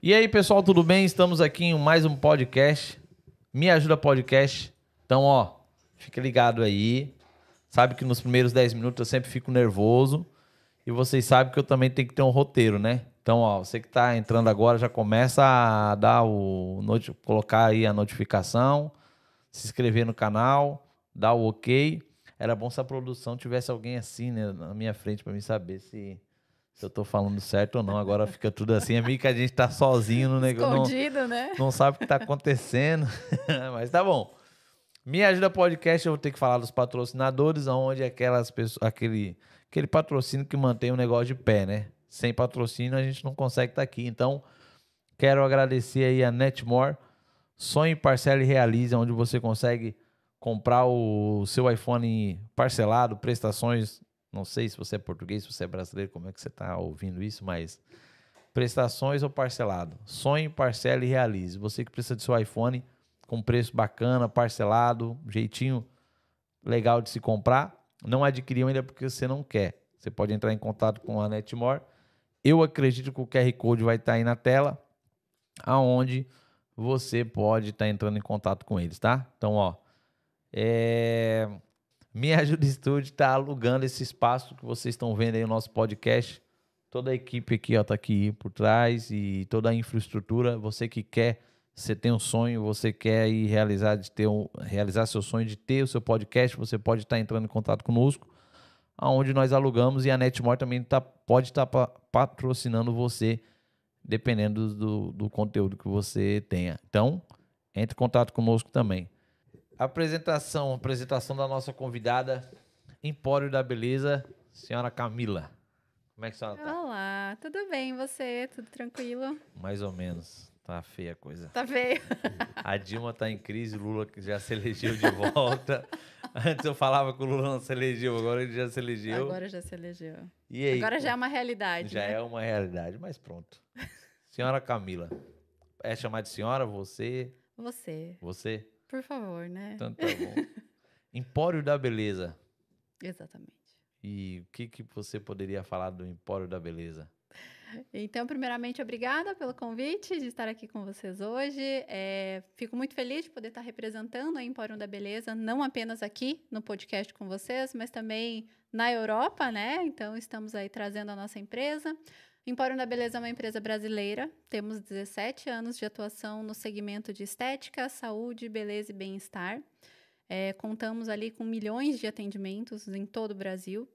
E aí, pessoal, tudo bem? Estamos aqui em mais um podcast. Me ajuda podcast. Então, ó, fica ligado aí. Sabe que nos primeiros 10 minutos eu sempre fico nervoso. E vocês sabem que eu também tenho que ter um roteiro, né? Então, ó, você que tá entrando agora já começa a dar o colocar aí a notificação, se inscrever no canal, dar o OK. Era bom se a produção tivesse alguém assim, né, na minha frente para mim saber se se eu tô falando certo ou não. Agora fica tudo assim. É meio que a gente tá sozinho no negócio. Escondido, não, né? Não sabe o que tá acontecendo. Mas tá bom. Me ajuda podcast, eu vou ter que falar dos patrocinadores, onde aquelas pessoas, aquele, aquele patrocínio que mantém o negócio de pé, né? Sem patrocínio a gente não consegue estar tá aqui. Então, quero agradecer aí a Netmore, Sonhe, Parcela e Realize, onde você consegue comprar o seu iPhone parcelado, prestações não sei se você é português, se você é brasileiro, como é que você está ouvindo isso, mas prestações ou parcelado? Sonhe, parcele e realize. Você que precisa do seu iPhone com preço bacana, parcelado, jeitinho legal de se comprar, não adquiriu ainda porque você não quer. Você pode entrar em contato com a Netmore. Eu acredito que o QR Code vai estar tá aí na tela, aonde você pode estar tá entrando em contato com eles, tá? Então, ó, é... Minha Ajuda Estúdio está alugando esse espaço que vocês estão vendo aí no nosso podcast. Toda a equipe aqui está aqui por trás e toda a infraestrutura. Você que quer, você tem um sonho, você quer ir realizar, de ter um, realizar seu sonho de ter o seu podcast, você pode estar tá entrando em contato conosco, aonde nós alugamos e a Netmore também tá, pode estar tá patrocinando você, dependendo do, do conteúdo que você tenha. Então, entre em contato conosco também. Apresentação, apresentação da nossa convidada, Empório da Beleza, senhora Camila. Como é que a senhora tá? Olá, tudo bem você? Tudo tranquilo? Mais ou menos. Tá feia a coisa. Tá feio. A Dilma tá em crise, o Lula já se elegeu de volta. Antes eu falava que o Lula não se elegeu, agora ele já se elegeu. Agora já se elegeu. E aí? Agora já é uma realidade. Já né? é uma realidade, mas pronto. Senhora Camila. É chamar de senhora, você? Você. Você? Por favor, né? Então tá bom. Empório da Beleza. Exatamente. E o que, que você poderia falar do Empório da Beleza? Então, primeiramente, obrigada pelo convite de estar aqui com vocês hoje. É, fico muito feliz de poder estar representando a Empório da Beleza, não apenas aqui no podcast com vocês, mas também na Europa, né? Então, estamos aí trazendo a nossa empresa. Empório da Beleza é uma empresa brasileira. Temos 17 anos de atuação no segmento de estética, saúde, beleza e bem-estar. É, contamos ali com milhões de atendimentos em todo o Brasil.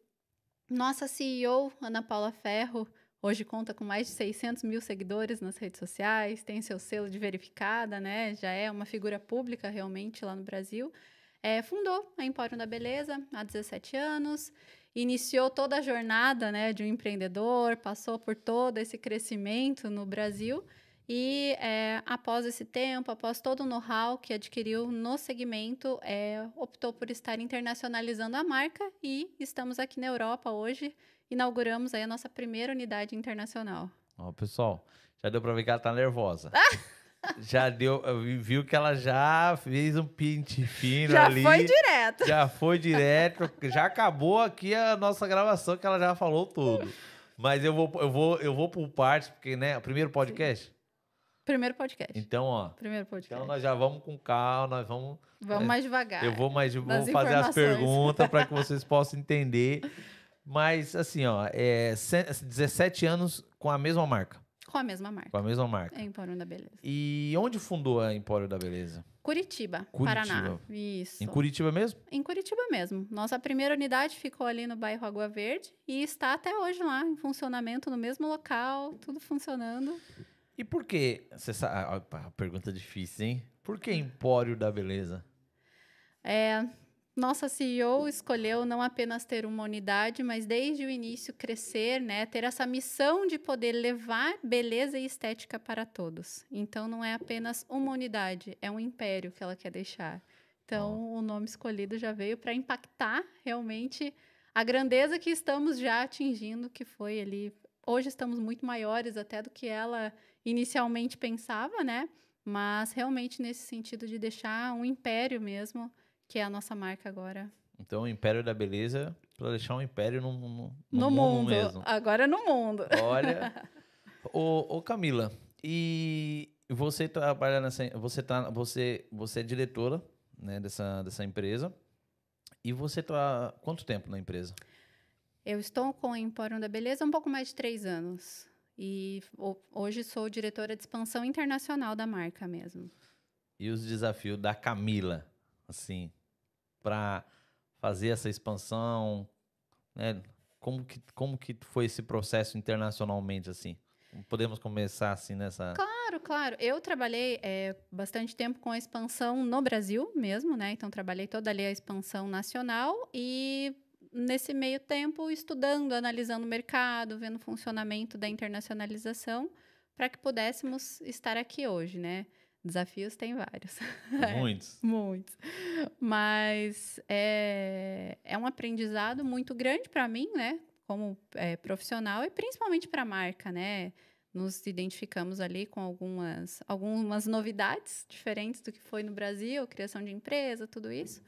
Nossa CEO, Ana Paula Ferro, hoje conta com mais de 600 mil seguidores nas redes sociais, tem seu selo de verificada, né? Já é uma figura pública realmente lá no Brasil. É, fundou a Empório da Beleza há 17 anos iniciou toda a jornada né, de um empreendedor, passou por todo esse crescimento no Brasil e é, após esse tempo, após todo o know-how que adquiriu no segmento, é, optou por estar internacionalizando a marca e estamos aqui na Europa hoje, inauguramos aí a nossa primeira unidade internacional. Ó, pessoal, já deu para ver que ela tá nervosa. já deu, viu que ela já fez um pinte fino já ali. Já foi direto. Já foi direto, já acabou aqui a nossa gravação que ela já falou tudo. Mas eu vou eu vou eu vou por partes, porque né, primeiro podcast. Primeiro podcast. Então, ó. Primeiro podcast. Então nós já vamos com calma, nós vamos Vamos mais devagar. Eu vou mais vou fazer as perguntas para que vocês possam entender. Mas assim, ó, é 17 anos com a mesma marca. Com a mesma marca. Com a mesma marca. É Empório da Beleza. E onde fundou a Empório da Beleza? Curitiba, Curitiba, Paraná. Isso. Em Curitiba mesmo? Em Curitiba mesmo. Nossa primeira unidade ficou ali no bairro Água Verde e está até hoje lá, em funcionamento, no mesmo local, tudo funcionando. E por que? Você sabe, a pergunta difícil, hein? Por que Empório da Beleza? É, nossa CEO escolheu não apenas ter uma unidade, mas desde o início crescer, né, ter essa missão de poder levar beleza e estética para todos. Então não é apenas uma unidade, é um império que ela quer deixar. Então oh. o nome escolhido já veio para impactar realmente a grandeza que estamos já atingindo, que foi ali. Hoje estamos muito maiores até do que ela inicialmente pensava, né? Mas realmente nesse sentido de deixar um império mesmo que é a nossa marca agora. Então, o Império da Beleza, para deixar um império no, no, no, no mundo, mundo, mesmo. Agora no mundo. Olha. ô, ô, Camila, E você trabalha nessa. Você, tá, você, você é diretora né, dessa, dessa empresa. E você está quanto tempo na empresa? Eu estou com o Empório da Beleza há um pouco mais de três anos. E hoje sou diretora de expansão internacional da marca mesmo. E os desafios da Camila, assim, para fazer essa expansão, né? Como que, como que foi esse processo internacionalmente, assim? Podemos começar assim nessa. Claro, claro. Eu trabalhei é, bastante tempo com a expansão no Brasil mesmo, né? Então, trabalhei toda ali a expansão nacional e nesse meio tempo estudando, analisando o mercado, vendo o funcionamento da internacionalização para que pudéssemos estar aqui hoje, né? Desafios tem vários. Muitos. Muitos. Mas é, é um aprendizado muito grande para mim, né? Como é, profissional e principalmente para a marca, né? Nos identificamos ali com algumas, algumas novidades diferentes do que foi no Brasil, criação de empresa, tudo isso.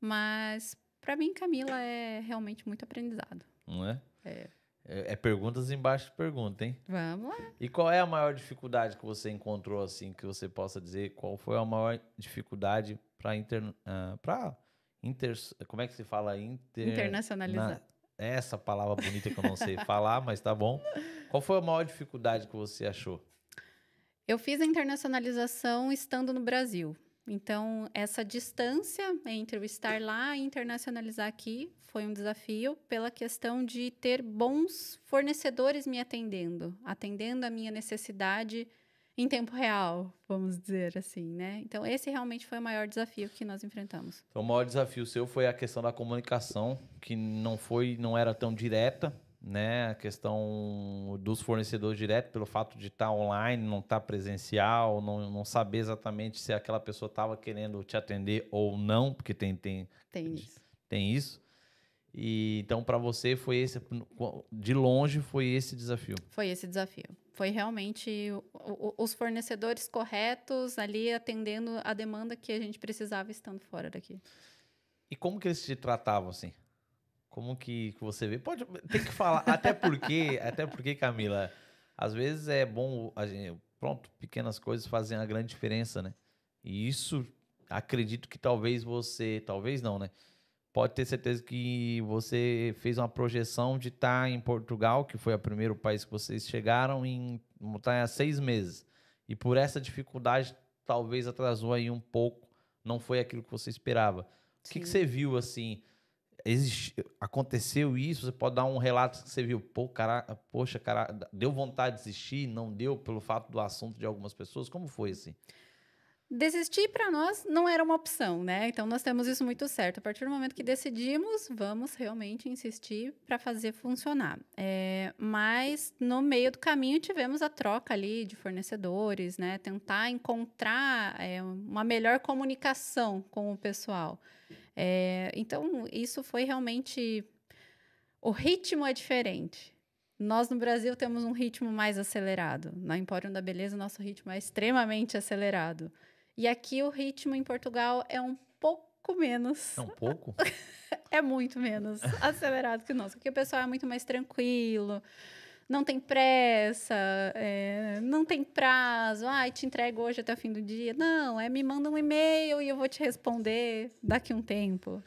Mas para mim, Camila é realmente muito aprendizado. Não é? É. É, é, perguntas embaixo de pergunta, hein? Vamos lá. E qual é a maior dificuldade que você encontrou, assim, que você possa dizer? Qual foi a maior dificuldade para inter, uh, para inter, como é que se fala inter, internacionalizar? Na, essa palavra bonita que eu não sei falar, mas tá bom. Qual foi a maior dificuldade que você achou? Eu fiz a internacionalização estando no Brasil. Então, essa distância entre o estar lá e internacionalizar aqui foi um desafio pela questão de ter bons fornecedores me atendendo, atendendo a minha necessidade em tempo real, vamos dizer assim, né? Então, esse realmente foi o maior desafio que nós enfrentamos. Então, o maior desafio seu foi a questão da comunicação, que não foi, não era tão direta, né? A questão dos fornecedores direto, pelo fato de estar tá online, não estar tá presencial, não, não saber exatamente se aquela pessoa estava querendo te atender ou não, porque tem, tem, tem isso. Tem isso. E então para você foi esse de longe foi esse desafio. Foi esse desafio. Foi realmente o, o, os fornecedores corretos ali atendendo a demanda que a gente precisava estando fora daqui. E como que eles te tratavam assim? Como que, que você vê? Pode, tem que falar, até porque, até porque, Camila, às vezes é bom, a gente, pronto, pequenas coisas fazem a grande diferença, né? E isso, acredito que talvez você, talvez não, né? Pode ter certeza que você fez uma projeção de estar em Portugal, que foi o primeiro país que vocês chegaram, em estar há seis meses. E por essa dificuldade, talvez atrasou aí um pouco, não foi aquilo que você esperava. O que, que você viu, assim, existe, aconteceu isso, você pode dar um relato que você viu, pô, cara, poxa, cara, deu vontade de desistir, não deu pelo fato do assunto de algumas pessoas, como foi assim? Desistir para nós não era uma opção, né? Então nós temos isso muito certo. A partir do momento que decidimos, vamos realmente insistir para fazer funcionar. É, mas no meio do caminho tivemos a troca ali de fornecedores, né? Tentar encontrar é, uma melhor comunicação com o pessoal. É, então, isso foi realmente. O ritmo é diferente. Nós no Brasil temos um ritmo mais acelerado. Na Empório da Beleza, nosso ritmo é extremamente acelerado. E aqui o ritmo em Portugal é um pouco menos. É um pouco? é muito menos acelerado que o nosso. Aqui o pessoal é muito mais tranquilo não tem pressa, é, não tem prazo, ai, ah, te entrego hoje até o fim do dia. Não, é me manda um e-mail e eu vou te responder daqui a um tempo.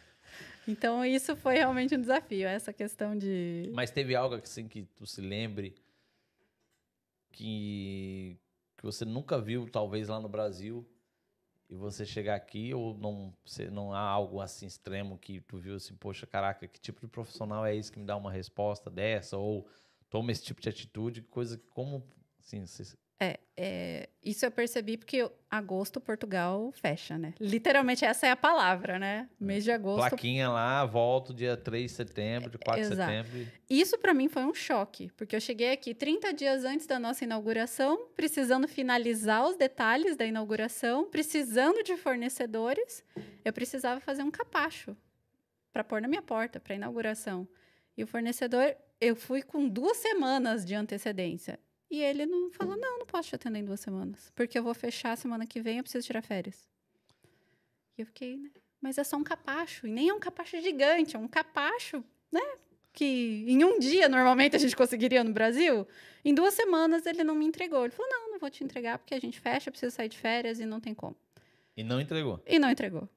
Então, isso foi realmente um desafio, essa questão de. Mas teve algo assim que tu se lembre que, que você nunca viu, talvez lá no Brasil, e você chegar aqui, ou não, você, não há algo assim extremo que tu viu assim, poxa, caraca, que tipo de profissional é esse que me dá uma resposta dessa? Ou toma esse tipo de atitude, coisa que como assim. É, é, isso eu percebi porque agosto Portugal fecha, né? Literalmente essa é a palavra, né? Mês de agosto. Plaquinha lá, volto dia 3 de setembro, de 4 Exato. de setembro. Isso para mim foi um choque, porque eu cheguei aqui 30 dias antes da nossa inauguração, precisando finalizar os detalhes da inauguração, precisando de fornecedores, eu precisava fazer um capacho para pôr na minha porta para inauguração. E o fornecedor eu fui com duas semanas de antecedência. E ele não falou: não, não posso te atender em duas semanas, porque eu vou fechar semana que vem, eu preciso tirar férias. E eu fiquei, né? Mas é só um capacho, e nem é um capacho gigante, é um capacho, né? que em um dia normalmente a gente conseguiria no Brasil, em duas semanas ele não me entregou. Ele falou: não, não vou te entregar porque a gente fecha, precisa sair de férias e não tem como. E não entregou. E não entregou.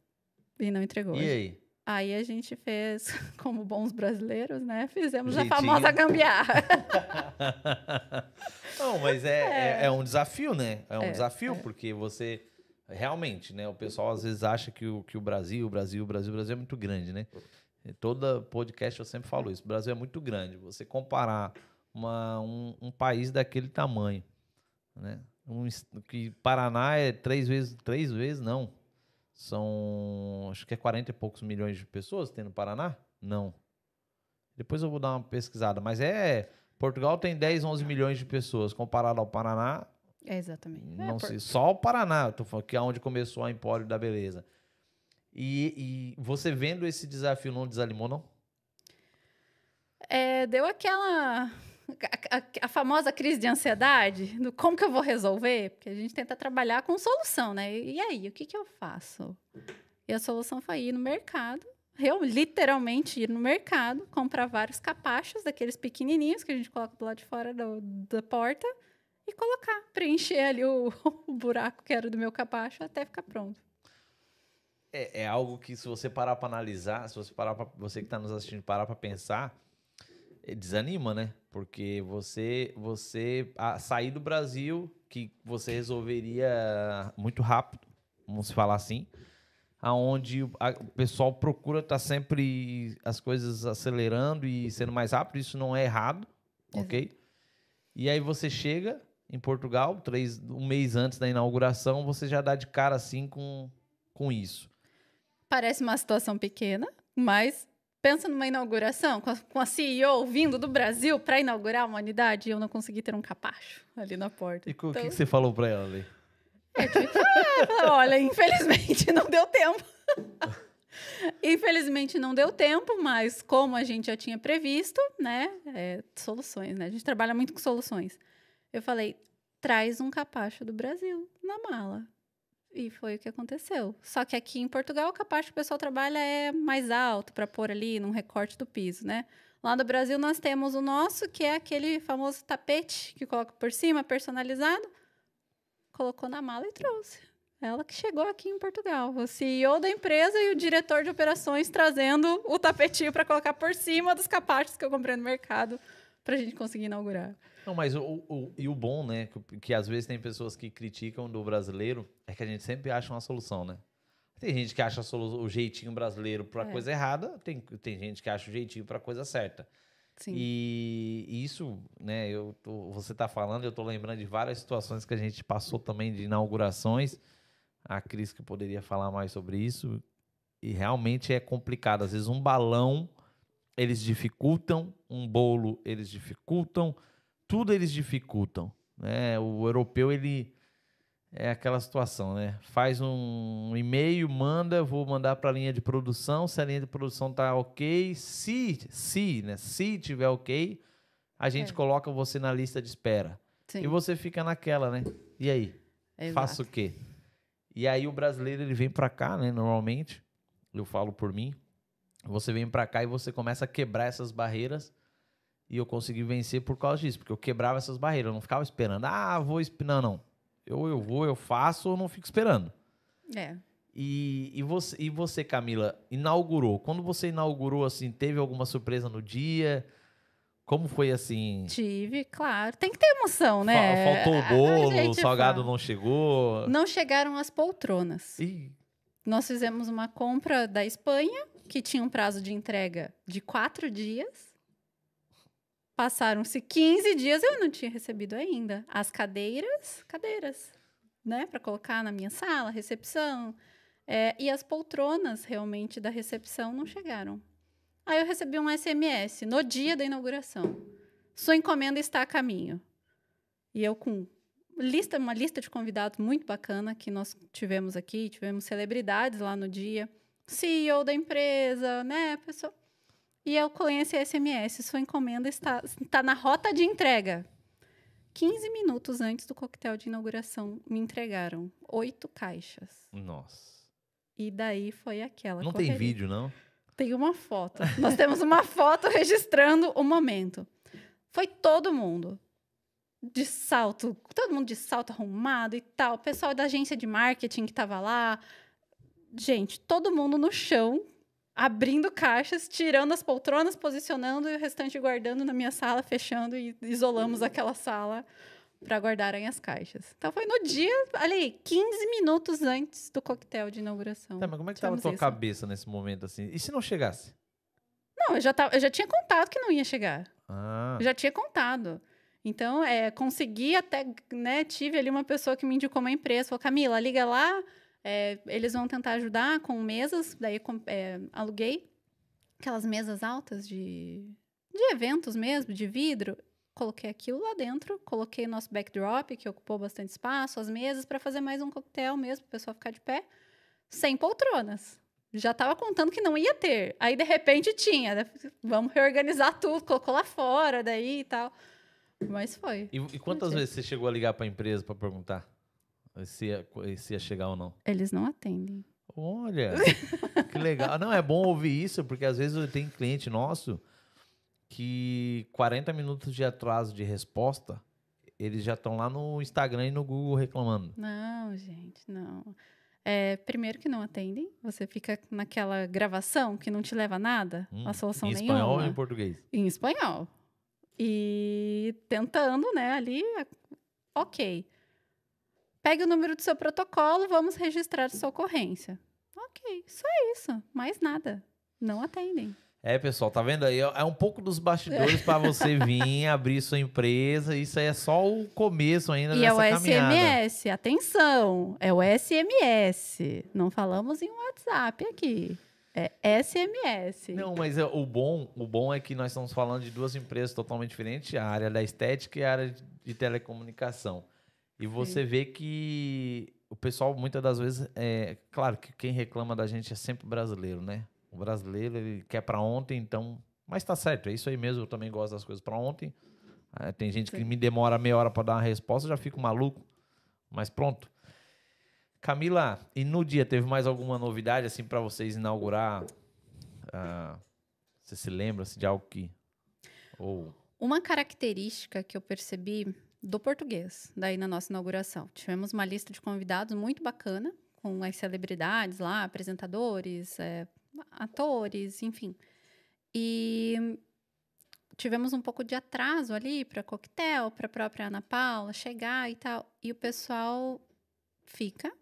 E não entregou. E aí? Aí a gente fez, como bons brasileiros, né? Fizemos Jeitinho. a famosa gambiarra. Não, mas é, é. é um desafio, né? É um É, desafio, é. porque você. Realmente, né? O pessoal às vezes acha que o, que o Brasil, o Brasil, o Brasil, o Brasil é muito grande, né? Toda podcast eu sempre falo isso. O Brasil é muito grande. Você comparar uma, um, um país daquele tamanho, né? Um, que Paraná é três vezes, três vezes, não. São, acho que é 40 e poucos milhões de pessoas tem no Paraná? Não. Depois eu vou dar uma pesquisada, mas é Portugal tem 10, 11 milhões de pessoas comparado ao Paraná. É, exatamente. É, Não por- sei, só o Paraná, eu tô falando que é onde começou a Empório da Beleza. E, e você vendo esse desafio não desanimou, não? É, deu aquela. A, a- a famosa crise de ansiedade do como que eu vou resolver, porque a gente tenta trabalhar com solução, né? E, e aí, o que, que eu faço? E a solução foi ir no mercado, eu literalmente ir no mercado, comprar vários capachos daqueles pequenininhos que a gente coloca do lado de fora do- da porta e colocar, preencher ali o, o buraco que era do meu capacho até ficar pronto. É, é algo que se você parar para analisar, se você parar pra, você que está nos assistindo parar para pensar, desanima, né? Porque você você sair do Brasil que você resolveria muito rápido, vamos falar assim, aonde o, a- o pessoal procura estar sempre as coisas acelerando e sendo mais rápido, isso não é errado, ok? E aí você chega em Portugal, três, um mês antes da inauguração, você já dá de cara assim com, com isso. Parece uma situação pequena, mas pensa numa inauguração com a, com a CEO vindo do Brasil para inaugurar uma unidade e eu não consegui ter um capacho ali na porta. E o que, Então, que você falou pra ela ali? tive que falar, olha, infelizmente não deu tempo. infelizmente não deu tempo, mas como a gente já tinha previsto, né? é, soluções, né? A gente trabalha muito com soluções. Eu falei, traz um capacho do Brasil na mala. E foi o que aconteceu. Só que aqui em Portugal, o capacho que o pessoal trabalha é mais alto para pôr ali num recorte do piso, né? Lá no Brasil nós temos o nosso, que é aquele famoso tapete que coloca por cima, personalizado. Colocou na mala e trouxe. Ela que chegou aqui em Portugal. O CEO da empresa e o diretor de operações trazendo o tapetinho para colocar por cima dos capachos que eu comprei no mercado para a gente conseguir inaugurar. Não, mas o, o- e o bom, né? Que, que às vezes tem pessoas que criticam do brasileiro, é que a gente sempre acha uma solução, né? Tem gente que acha o jeitinho brasileiro pra É. coisa errada, tem, tem gente que acha o jeitinho pra coisa certa. Sim. E isso, né, eu tô- você tá falando, eu tô lembrando de várias situações que a gente passou também de inaugurações. A Cris que poderia falar mais sobre isso. E realmente é complicado. Às vezes um balão eles dificultam, um bolo eles dificultam, tudo eles dificultam. Né? O europeu ele é aquela situação, né? Faz um e-mail, manda, vou mandar para a linha de produção. Se a linha de produção tá ok, se se, né? Se tiver ok, a gente É. coloca você na lista de espera. Sim. E você fica naquela, né? E aí? Exato. Faço o quê? E aí o brasileiro ele vem pra cá, né? Normalmente, eu falo por mim. Você vem pra cá e você começa a quebrar essas barreiras. E eu consegui vencer por causa disso, porque eu quebrava essas barreiras, eu não ficava esperando. Ah, vou. Não, não. Eu, eu vou, eu faço, eu não fico esperando. É. E, e, você, e você, Camila, inaugurou. Quando você inaugurou, assim, teve alguma surpresa no dia? Como foi assim? Tive, claro. Tem que ter emoção, né? Faltou o bolo, o salgado fala. não chegou. Não chegaram as poltronas. Ih, Nós fizemos uma compra da Espanha, que tinha um prazo de entrega de quatro dias. Passaram-se 15 dias, eu não tinha recebido ainda. As cadeiras, cadeiras, né? Para colocar na minha sala, recepção. É, e as poltronas, realmente, da recepção não chegaram. Aí eu recebi um SMS no dia da inauguração. Sua encomenda está a caminho. E eu com lista, uma lista de convidados muito bacana que nós tivemos aqui, tivemos celebridades lá no dia, CEO da empresa, né, pessoa. E eu conheço esse SMS, sua encomenda está, está na rota de entrega. 15 minutos antes do coquetel de inauguração, me entregaram oito caixas. nossa. E daí foi aquela Não correria. tem vídeo, não? Tem uma foto. Nós temos uma foto registrando o momento. Foi todo mundo de salto, todo mundo de salto arrumado e tal. O pessoal da agência de marketing que tava lá. Gente, todo mundo no chão, abrindo caixas, tirando as poltronas, posicionando e o restante guardando na minha sala, fechando e isolamos aquela sala para guardarem as caixas. Então foi no dia, ali, 15 minutos antes do coquetel de inauguração. Tá, mas como é que tava a tua isso. cabeça nesse momento assim? E se não chegasse? Não, eu já, tava, eu já tinha contado que não ia chegar. Ah, Eu já tinha contado. Então, é, consegui até, né, tive ali uma pessoa que me indicou uma empresa, falou, Camila, liga lá, é, eles vão tentar ajudar com mesas, daí com- é, aluguei aquelas mesas altas de, de eventos mesmo, de vidro, coloquei aquilo lá dentro, coloquei o nosso backdrop, que ocupou bastante espaço, as mesas, para fazer mais um coquetel mesmo, para o pessoal ficar de pé, sem poltronas. Já estava contando que não ia ter. Aí, de repente, tinha. Daí, Vamos reorganizar tudo, colocou lá fora, daí e tal. Mas foi. e, e quantas Mentira. vezes você chegou a ligar pra empresa pra perguntar se ia, se ia chegar ou não? Eles não atendem. Olha, que legal. Não, é bom ouvir isso, porque às vezes tem cliente nosso que 40 minutos de atraso de resposta, eles já estão lá no Instagram e no Google reclamando. Não, gente, não. É, primeiro que não atendem. Você fica naquela gravação que não te leva a nada, Hum, a solução em nenhuma. espanhol ou em português? Em espanhol. E tentando, né, ali, ok. Pegue o número do seu protocolo, vamos registrar sua ocorrência. Ok, só isso, mais nada. Não atendem. É, pessoal, tá vendo aí? É um pouco dos bastidores para você vir abrir sua empresa. Isso aí é só o começo ainda E é dessa o caminhada. SMS, atenção, é o SMS. Não falamos em WhatsApp aqui. É SMS. Não, mas é- o bom, o bom é que nós estamos falando de duas empresas totalmente diferentes, a área da estética e a área de telecomunicação. E você vê que o pessoal muitas das vezes é, claro que quem reclama da gente é sempre brasileiro, né? O brasileiro ele quer para ontem, então, mas tá certo, é isso aí mesmo, eu também gosto das coisas para ontem. Ah, tem gente que Sim. me demora meia hora para dar uma resposta, eu já fico maluco. Mas pronto. Camila, e no dia teve mais alguma novidade assim para vocês inaugurar? Ah, você se lembra assim, de algo que ou Uma característica que eu percebi do português, daí na nossa inauguração. Tivemos uma lista de convidados muito bacana, com as celebridades lá, apresentadores, é, atores, enfim. E tivemos um pouco de atraso ali para coquetel, para a própria Ana Paula chegar e tal. E o pessoal fica,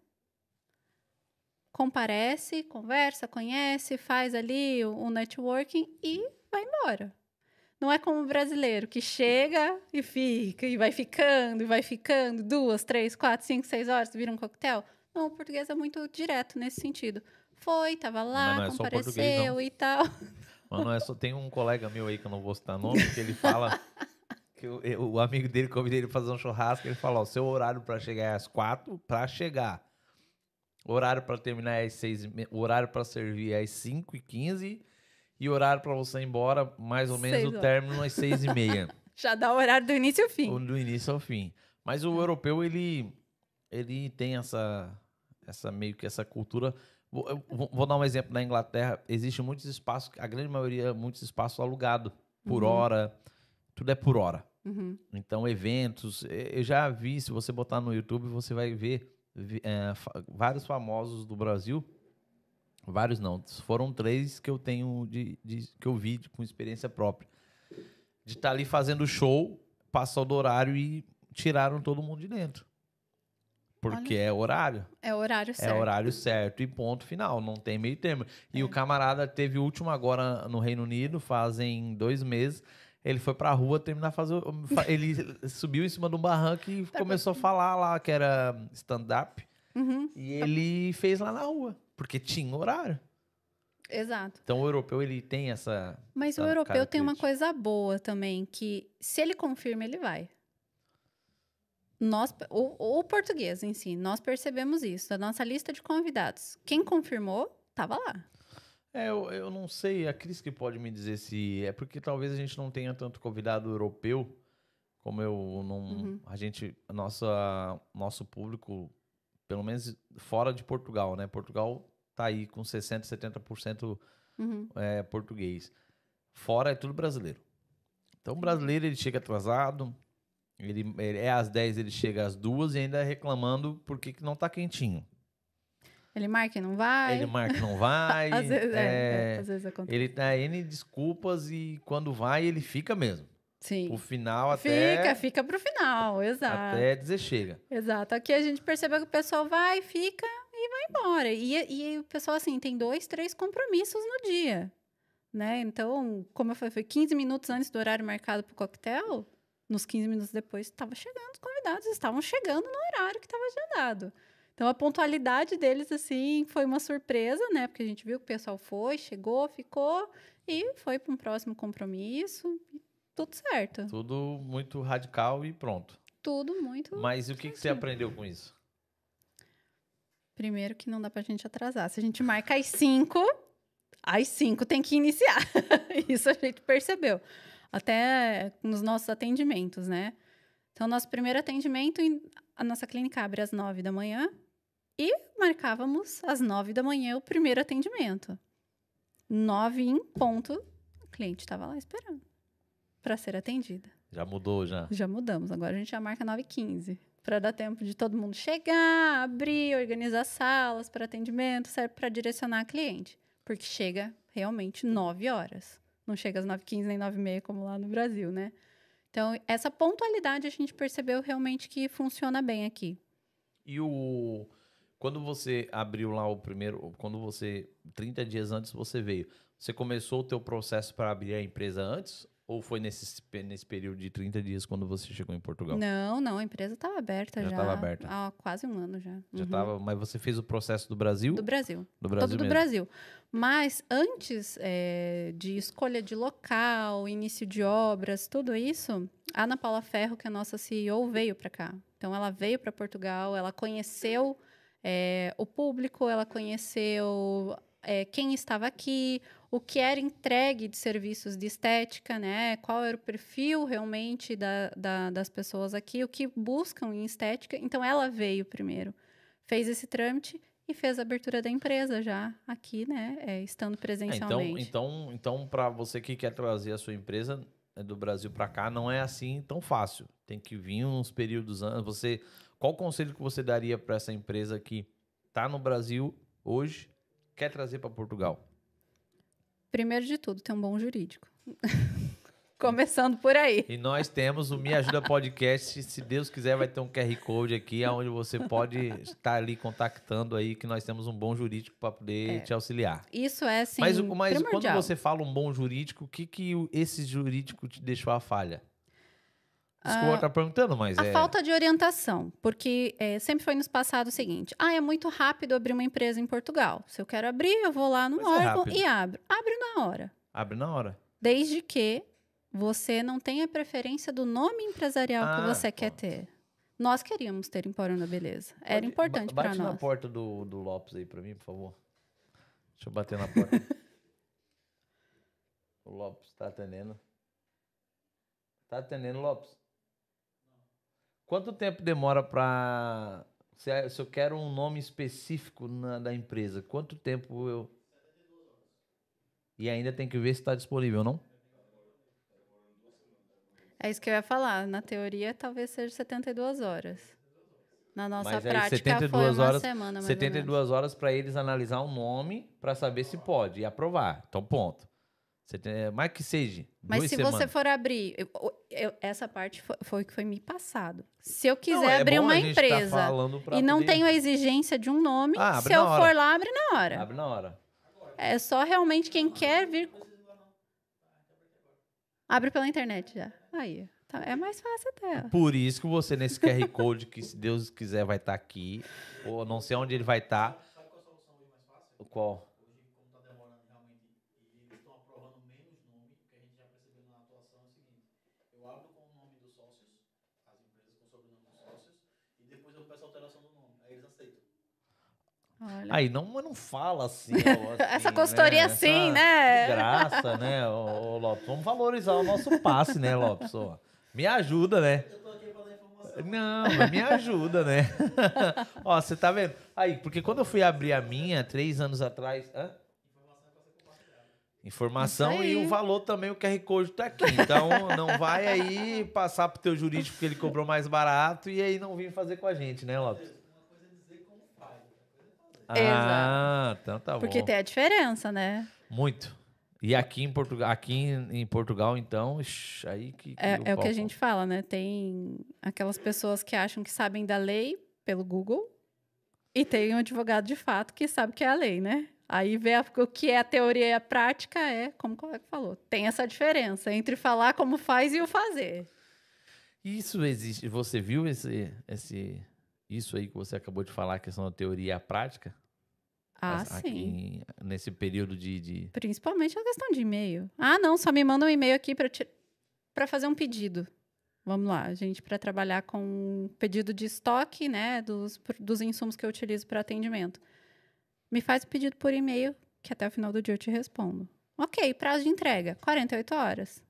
comparece, conversa, conhece, faz ali o, o networking e vai embora. Não é como o brasileiro que chega e fica, e vai ficando, e vai ficando, duas, três, quatro, cinco, seis horas, vira um coquetel. Não, o português é muito direto nesse sentido. Foi, tava lá, é o compareceu e tal. Mas não é só. Tem um colega meu aí que eu não vou citar nome, que ele fala que o, o amigo dele convidou ele pra fazer um churrasco. Ele falou: ó, seu horário pra chegar é às quatro, pra chegar. Horário pra terminar é às seis, o horário pra servir é às cinco e quinze. E horário pra você ir embora, mais ou menos Seis o horas. término às seis e meia. Já dá o horário do início ao fim. do início ao fim. Mas o europeu, ele, ele tem essa, essa meio que essa cultura. Vou, vou- dar um exemplo. Na Inglaterra, existe muitos espaços, a grande maioria, muitos espaços alugados por Uhum. hora. Tudo é por hora. Uhum. Então, eventos. Eu já vi, se você botar no YouTube, você vai ver fa- vários famosos do Brasil. Vários não. Foram três que eu tenho de, de- que eu vi de- com experiência própria. De estar ali fazendo show, passou do horário e tiraram todo mundo de dentro. Porque é horário. É horário certo. É horário certo e ponto final, não tem meio termo. E É. o camarada teve o último agora no Reino Unido, fazem dois meses. Ele foi pra rua terminar fazer. Ele subiu em cima de um barranco e Tá começou a falar lá que era stand-up. Uhum. E ele fez lá na rua, porque tinha horário. Exato. Então o europeu ele tem essa. Mas o essa europeu tem uma coisa boa também, que se ele confirma, ele vai. Nós, o, o português em si, nós percebemos isso. Da nossa lista de convidados, quem confirmou, estava lá. É, eu, eu não sei, a Cris que pode me dizer se é porque talvez a gente não tenha tanto convidado europeu, como eu não, Uhum. a gente, nossa, nosso público, pelo menos fora de Portugal, né? Portugal tá aí com 60%, 70% Uhum. é, português. Fora é tudo brasileiro. Então o brasileiro ele chega atrasado, ele, ele é às 10, ele chega às 2 e ainda reclamando porque que não tá quentinho. Ele marca e não vai. Ele marca que não vai. às vezes, é, é, é, às vezes acontece. ele dá N desculpas e quando vai ele fica mesmo. Sim. O final até, Fica, fica pro final, exato. até dizer chega. Exato. Aqui a gente percebeu que o pessoal vai, fica e vai embora. E, e o pessoal, assim, tem dois, três compromissos no dia. Né? Então, como eu falei, foi 15 minutos antes do horário marcado pro coquetel. Nos 15 minutos depois, estava chegando os convidados, estavam chegando no horário que estava agendado. Então, a pontualidade deles, assim, foi uma surpresa, né? Porque a gente viu que o pessoal foi, chegou, ficou e foi para um próximo compromisso. E tudo certo. Tudo muito radical e pronto. Tudo muito Mas e o que, que você aprendeu com isso? Primeiro que não dá pra gente atrasar. Se a gente marca às 5, às 5 tem que iniciar. Isso a gente percebeu. Até nos nossos atendimentos, né? Então, nosso primeiro atendimento, a nossa clínica abre às 9 da manhã e marcávamos às 9 da manhã o primeiro atendimento. 9 em ponto, o cliente estava lá esperando para ser atendida. Já mudou já. Já mudamos, agora a gente já marca 9h15. Para dar tempo de todo mundo chegar, abrir, organizar salas para atendimento, serve para direcionar a cliente. Porque chega realmente 9 horas. Não chega às 9h15 nem 9h30 como lá no Brasil, né? Então, essa pontualidade a gente percebeu realmente que funciona bem aqui. E o quando você abriu lá o primeiro, quando você 30 dias antes você veio, você começou o teu processo para abrir a empresa antes ou foi nesse nesse período de 30 dias quando você chegou em Portugal? Não, não, a empresa estava aberta Já já. estava aberta. Há quase um ano já. Já Uhum. tava, mas você fez o processo do Brasil? Do Brasil. Do Brasil todo do mesmo. Brasil. Mas antes eh, de escolha de local, início de obras, tudo isso, a Ana Paula Ferro, que é a nossa CEO, veio para cá. Então, ela veio para Portugal, ela conheceu eh, o público, ela conheceu eh, quem estava aqui, o que era entregue de serviços de estética, né? Qual era o perfil realmente da- da- das pessoas aqui, o que buscam em estética. Então, ela veio primeiro, fez esse trâmite e fez a abertura da empresa já aqui, né? é, estando É, então, presencialmente. então, então para você que quer trazer a sua empresa é, do Brasil para cá, não é assim tão fácil. Tem que vir uns períodos antes. Você, qual conselho que você daria para essa empresa que está no Brasil hoje, quer trazer para Portugal? Primeiro de tudo, ter um bom jurídico. Começando por aí. E nós temos o Me Ajuda Podcast. Se Deus quiser, vai ter um QR Code aqui, onde você pode estar ali contactando aí, que nós temos um bom jurídico para poder É. te auxiliar. Isso é, assim, mas mas quando você fala um bom jurídico, o que, que esse jurídico te deixou a falha? Desculpa estar perguntando, mas A é. falta de orientação, porque é, sempre foi nos passado o seguinte: ah, é muito rápido abrir uma empresa em Portugal. Se eu quero abrir, eu vou lá no Mas é órgão rápido. e abro. Abre na hora. Abre na hora. Desde que você não tenha preferência do nome empresarial Ah, que você quer pronto. ter. Nós queríamos ter Empório da Beleza. Era Pode- importante para Bate na nós. porta do, do Lopes aí pra mim, por favor. Deixa eu bater na porta. o Lopes tá atendendo. Tá atendendo, Lopes? Quanto tempo demora pra. Se, se eu quero um nome específico na, da empresa, quanto tempo eu. E ainda tem que ver se está disponível, não? É isso que eu ia falar. Na teoria, talvez seja 72 horas. Na nossa Mas aí, prática, 72 foi uma horas- semana, mais ou 72 horas para eles analisar um nome para saber se pode e aprovar. Então, ponto. Você tem, mais que seja. Mas se semanas. você for abrir... eu- eu- essa parte foi, o que foi me passado. Se eu quiser Não, é abrir uma tá empresa pra e não poder- tenho a exigência de um nome, Ah, se eu hora. for lá, abre na hora. Abre na hora. É só realmente quem quer vir... Abre pela internet já. Aí, tá- é mais fácil até. Por isso que você, nesse QR Code, que se Deus quiser vai estar aqui, ou não sei onde ele vai estar. O qual? Hoje, como está demorando realmente e eles estão aprovando menos nome, o que a gente já percebeu na atuação é o seguinte: eu abro com o nome dos sócios, as empresas com o sobrenome dos sócios, e depois eu peço alteração do nome. Aí eles aceitam. Olha. Aí, não, mas não fala assim. ó, Essa assim, consultoria né? assim, Essa- né? Graça, né, ô, ô, Lopes? Vamos valorizar o nosso passe, né, Lopes? Ó, Me ajuda, né? Eu tô aqui informação. Não, mas me ajuda, né? Ó, você tá vendo? Aí, porque quando eu fui abrir a minha, três anos atrás. Hã? Informação e o valor também, o QR Code tá aqui. Então, não vai aí passar pro teu jurídico porque ele cobrou mais barato e aí não vir fazer com a gente, né, Lopes? Ah, então tá Porque bom. tem a diferença, né? Muito. E aqui em Portugal, aqui em Portugal, então, ixi, aí que, que É, é o que a gente fala, né? Tem aquelas pessoas que acham que sabem da lei pelo Google e tem um advogado de fato que sabe o que é a lei, né? Aí vê a- o que é a teoria e a prática é, como o colega falou, tem essa diferença entre falar como faz e o fazer. Isso existe. Você viu esse, esse, isso aí que você acabou de falar, a questão da teoria e a prática? Ah, sim. aqui nesse período de, de- Principalmente a questão de e-mail. Ah, não, só me manda um e-mail aqui para fazer um pedido. Vamos lá, gente, para trabalhar com pedido de estoque, né, dos, dos insumos que eu utilizo para atendimento. Me faz o pedido por e-mail, que até o final do dia eu te respondo. Ok, prazo de entrega, 48 horas.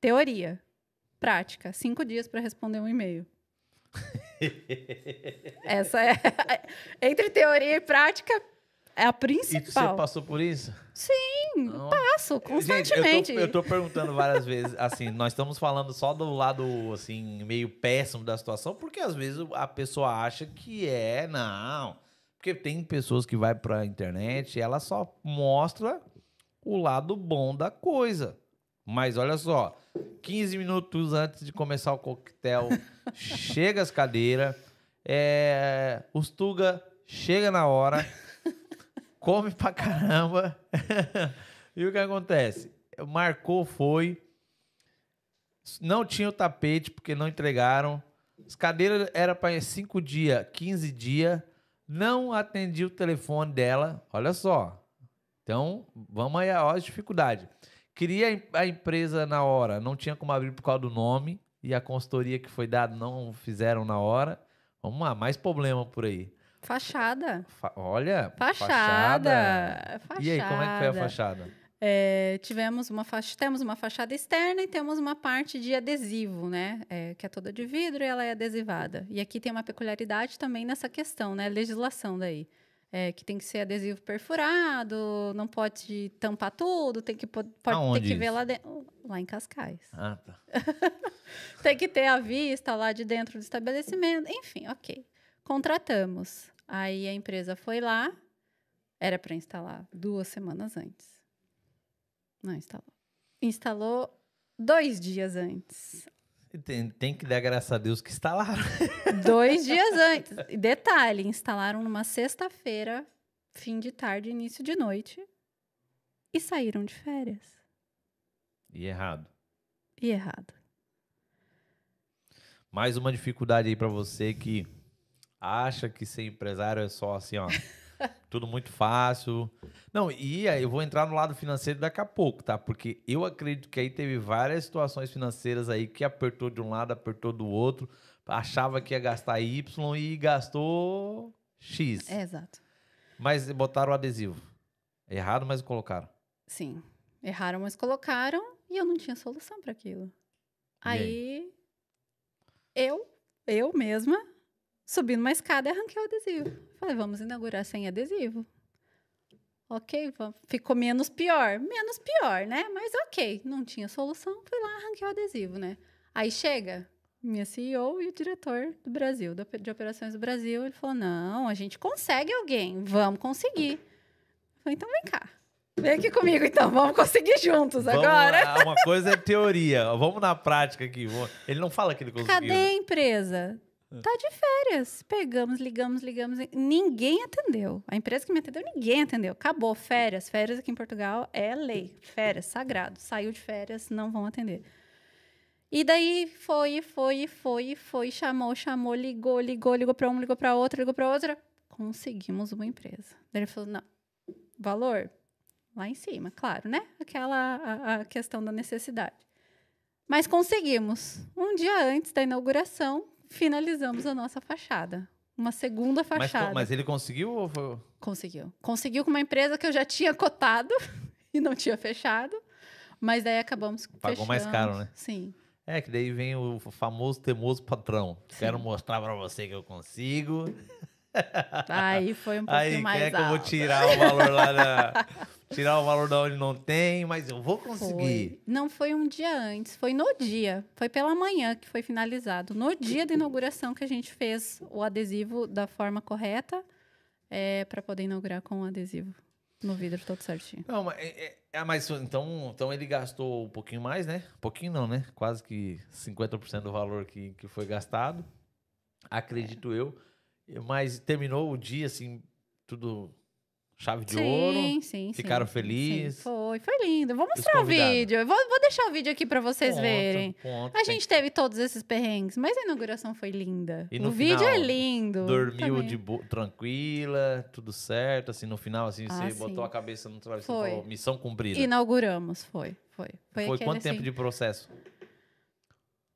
Teoria. Prática, cinco dias para responder um e-mail. Essa é. Entre teoria e prática, é a E você principal. passou por isso? Sim, Não. passo Gente, constantemente. eu, tô, eu tô perguntando várias vezes, assim, nós estamos falando só do lado, assim, meio péssimo da situação, porque às vezes a pessoa acha que é, não. Porque tem pessoas que vai pra internet e ela só mostra o lado bom da coisa. Mas olha só, 15 minutos antes de começar o coquetel, chega as cadeiras, é, os Tuga chega na hora, come pra caramba. e o que acontece? Marcou, foi. Não tinha o tapete, porque não entregaram. As cadeiras era para 5 dias, 15 dias. Não atendi o telefone dela. Olha só. Então, vamos aí, ó, as dificuldades. Queria a em- a empresa na hora, não tinha como abrir por causa do nome. E a consultoria que foi dada não fizeram na hora. Vamos lá, mais problema por aí. Fachada. Fa- olha, Fachada. Fachada. E aí, como é que foi a fachada? É, tivemos uma faixa, temos uma fachada externa e temos uma parte de adesivo, né? É, que é toda de vidro e ela é adesivada. E aqui tem uma peculiaridade também nessa questão, né? Legislação daí. É, que tem que ser adesivo perfurado, não pode tampar tudo, tem que, po- pode ter que ver isso? lá dentro. Lá em Cascais. Ah, tá. Tem que ter a vista lá de dentro do estabelecimento. Enfim, ok. Contratamos. Aí a empresa foi lá, era para instalar duas semanas antes. Não instalou. Instalou dois dias antes. Tem, tem que dar graças a Deus que instalaram. Dois dias antes. Detalhe: instalaram numa sexta-feira, fim de tarde, início de noite, e saíram de férias. E errado. E errado. Mais uma dificuldade aí pra você que acha que ser empresário é só assim, ó. tudo muito fácil. Não, e aí eu vou entrar no lado financeiro daqui a pouco, tá? Porque eu acredito que aí teve várias situações financeiras aí que apertou de um lado, apertou do outro, achava que ia gastar Y e gastou X. É, exato. Mas botaram o adesivo. Errado, mas colocaram. Sim. Erraram, mas colocaram e eu não tinha solução para aquilo. Aí? Aí, eu, eu mesma, subi numa escada e arranquei o adesivo. Falei, vamos inaugurar sem adesivo. Ok, ficou menos pior. Menos pior, né? Mas ok, não tinha solução, fui lá arranquei o adesivo, né? Aí chega minha CEO e o diretor do Brasil, de operações do Brasil, ele falou: não, a gente consegue alguém, vamos conseguir. Eu falei, então vem cá. Vem aqui comigo, então, vamos conseguir juntos Vamos agora. lá, uma coisa é teoria. Vamos na prática aqui. Ele não fala que ele conseguiu. Cadê a empresa? Tá de férias. Pegamos, ligamos, ligamos. Ninguém atendeu. A empresa que me atendeu, ninguém atendeu. Acabou, férias. Férias aqui em Portugal é lei. Férias, sagrado. Saiu de férias, não vão atender. E daí foi, foi, foi, foi, chamou, chamou, ligou, ligou, ligou para um, ligou para outro, ligou para outra. Conseguimos uma empresa. Daí ele falou: não, valor lá em cima, claro, né? Aquela a, a questão da necessidade. Mas conseguimos. Um dia antes da inauguração, finalizamos a nossa fachada. Uma segunda Mas, fachada. mas ele conseguiu ou foi... Conseguiu. Conseguiu com uma empresa que eu já tinha cotado e não tinha fechado. Mas daí acabamos Pagou mais fechando. caro, né? Sim. É, que daí vem o famoso temoso patrão. Quero mostrar pra você que eu consigo. Aí foi um pouquinho Aí mais quer que eu vou tirar o valor lá da. tirar o valor da onde não tem, mas eu vou conseguir. Foi. Não foi um dia antes, foi no dia. Foi pela manhã que foi finalizado. No dia da inauguração que a gente fez o adesivo da forma correta é, para poder inaugurar com o adesivo no vidro todo certinho. Não, mas, é, é- é, mas então, então ele gastou um pouquinho mais, né? Um pouquinho não, né? Quase que 50% do valor que, que foi gastado. Acredito eu. Mas terminou o dia, assim, tudo chave de ouro. sim, sim. Ficaram sim, felizes? sim. Foi, foi lindo. Vou os mostrar o vídeo. Eu vou, vou deixar o vídeo aqui para vocês Ponto, verem. ponto, A gente teve todos esses perrengues, mas a inauguração foi linda. E o vídeo final, é lindo. Dormiu também. de bo- tranquila, tudo certo, assim, no final, assim, Ah, você sim. botou a cabeça no travesseiro missão cumprida. Inauguramos, foi. Foi, foi, Foi quanto tempo assim, de processo?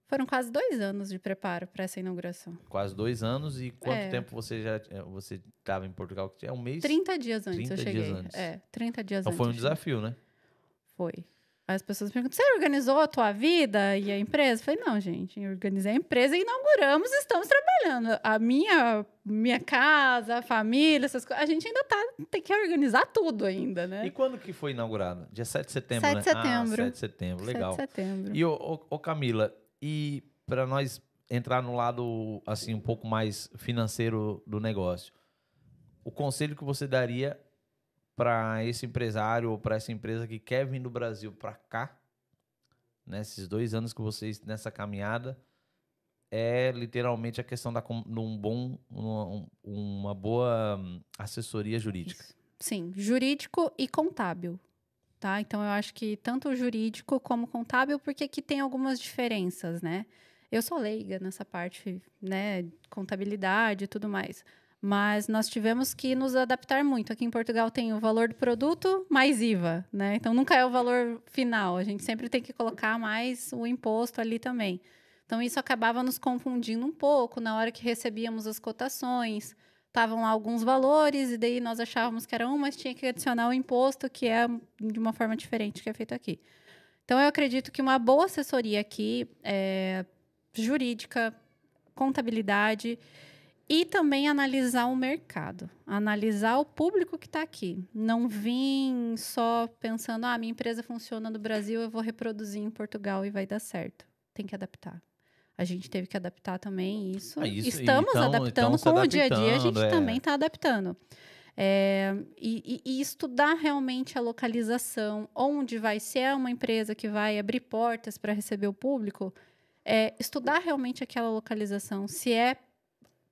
Foram quase dois anos de preparo para essa inauguração. Quase dois anos. E quanto É. tempo você já eh, você estava em Portugal? É um mês? 30 dias antes 30 eu dias cheguei. antes. É, 30 dias Então antes. foi um desafio, né? Foi. Aí As pessoas perguntam: você organizou a tua vida e a empresa? Eu falei, não, gente, eu organizei a empresa e inauguramos e estamos trabalhando. A minha, minha casa, a família, essas coisas. A gente ainda tá, tem que organizar tudo ainda, né? E quando que foi inaugurado? Dia 7 de setembro, 7 né? de setembro. Ah, 7 de setembro, 7 legal. de setembro. E, ô, ô, ô, Camila, e para nós entrar no lado, assim, um pouco mais financeiro do negócio, o conselho que você daria para esse empresário ou para essa empresa que quer vir do Brasil para cá, nesses dois anos que vocês nessa caminhada, é literalmente a questão da de um bom, uma, um- uma boa assessoria jurídica. Isso. Sim, jurídico e contábil. Tá? Então eu acho que tanto jurídico como contábil, porque aqui tem algumas diferenças, né? Eu sou leiga nessa parte, né, contabilidade e tudo mais. Mas nós tivemos que nos adaptar muito. Aqui em Portugal tem o valor do produto mais IVA, né? Então nunca é o valor final. A gente sempre tem que colocar mais o imposto ali também. Então isso acabava nos confundindo um pouco na hora que recebíamos as cotações estavam lá alguns valores e daí nós achávamos que era um, mas tinha que adicionar o imposto, que é de uma forma diferente que é feito aqui. Então, eu acredito que uma boa assessoria aqui, é, jurídica, contabilidade e também analisar o mercado, analisar o público que está aqui. Não vim só pensando, ah, minha empresa funciona no Brasil, eu vou reproduzir em Portugal e vai dar certo. Tem que adaptar. A gente teve que adaptar também isso. Ah, isso, Estamos então- adaptando então se com o dia a dia, a gente é. também está adaptando. É, e, e- estudar realmente a localização, onde vai ser uma empresa que vai abrir portas para receber o público, é, estudar realmente aquela localização, se é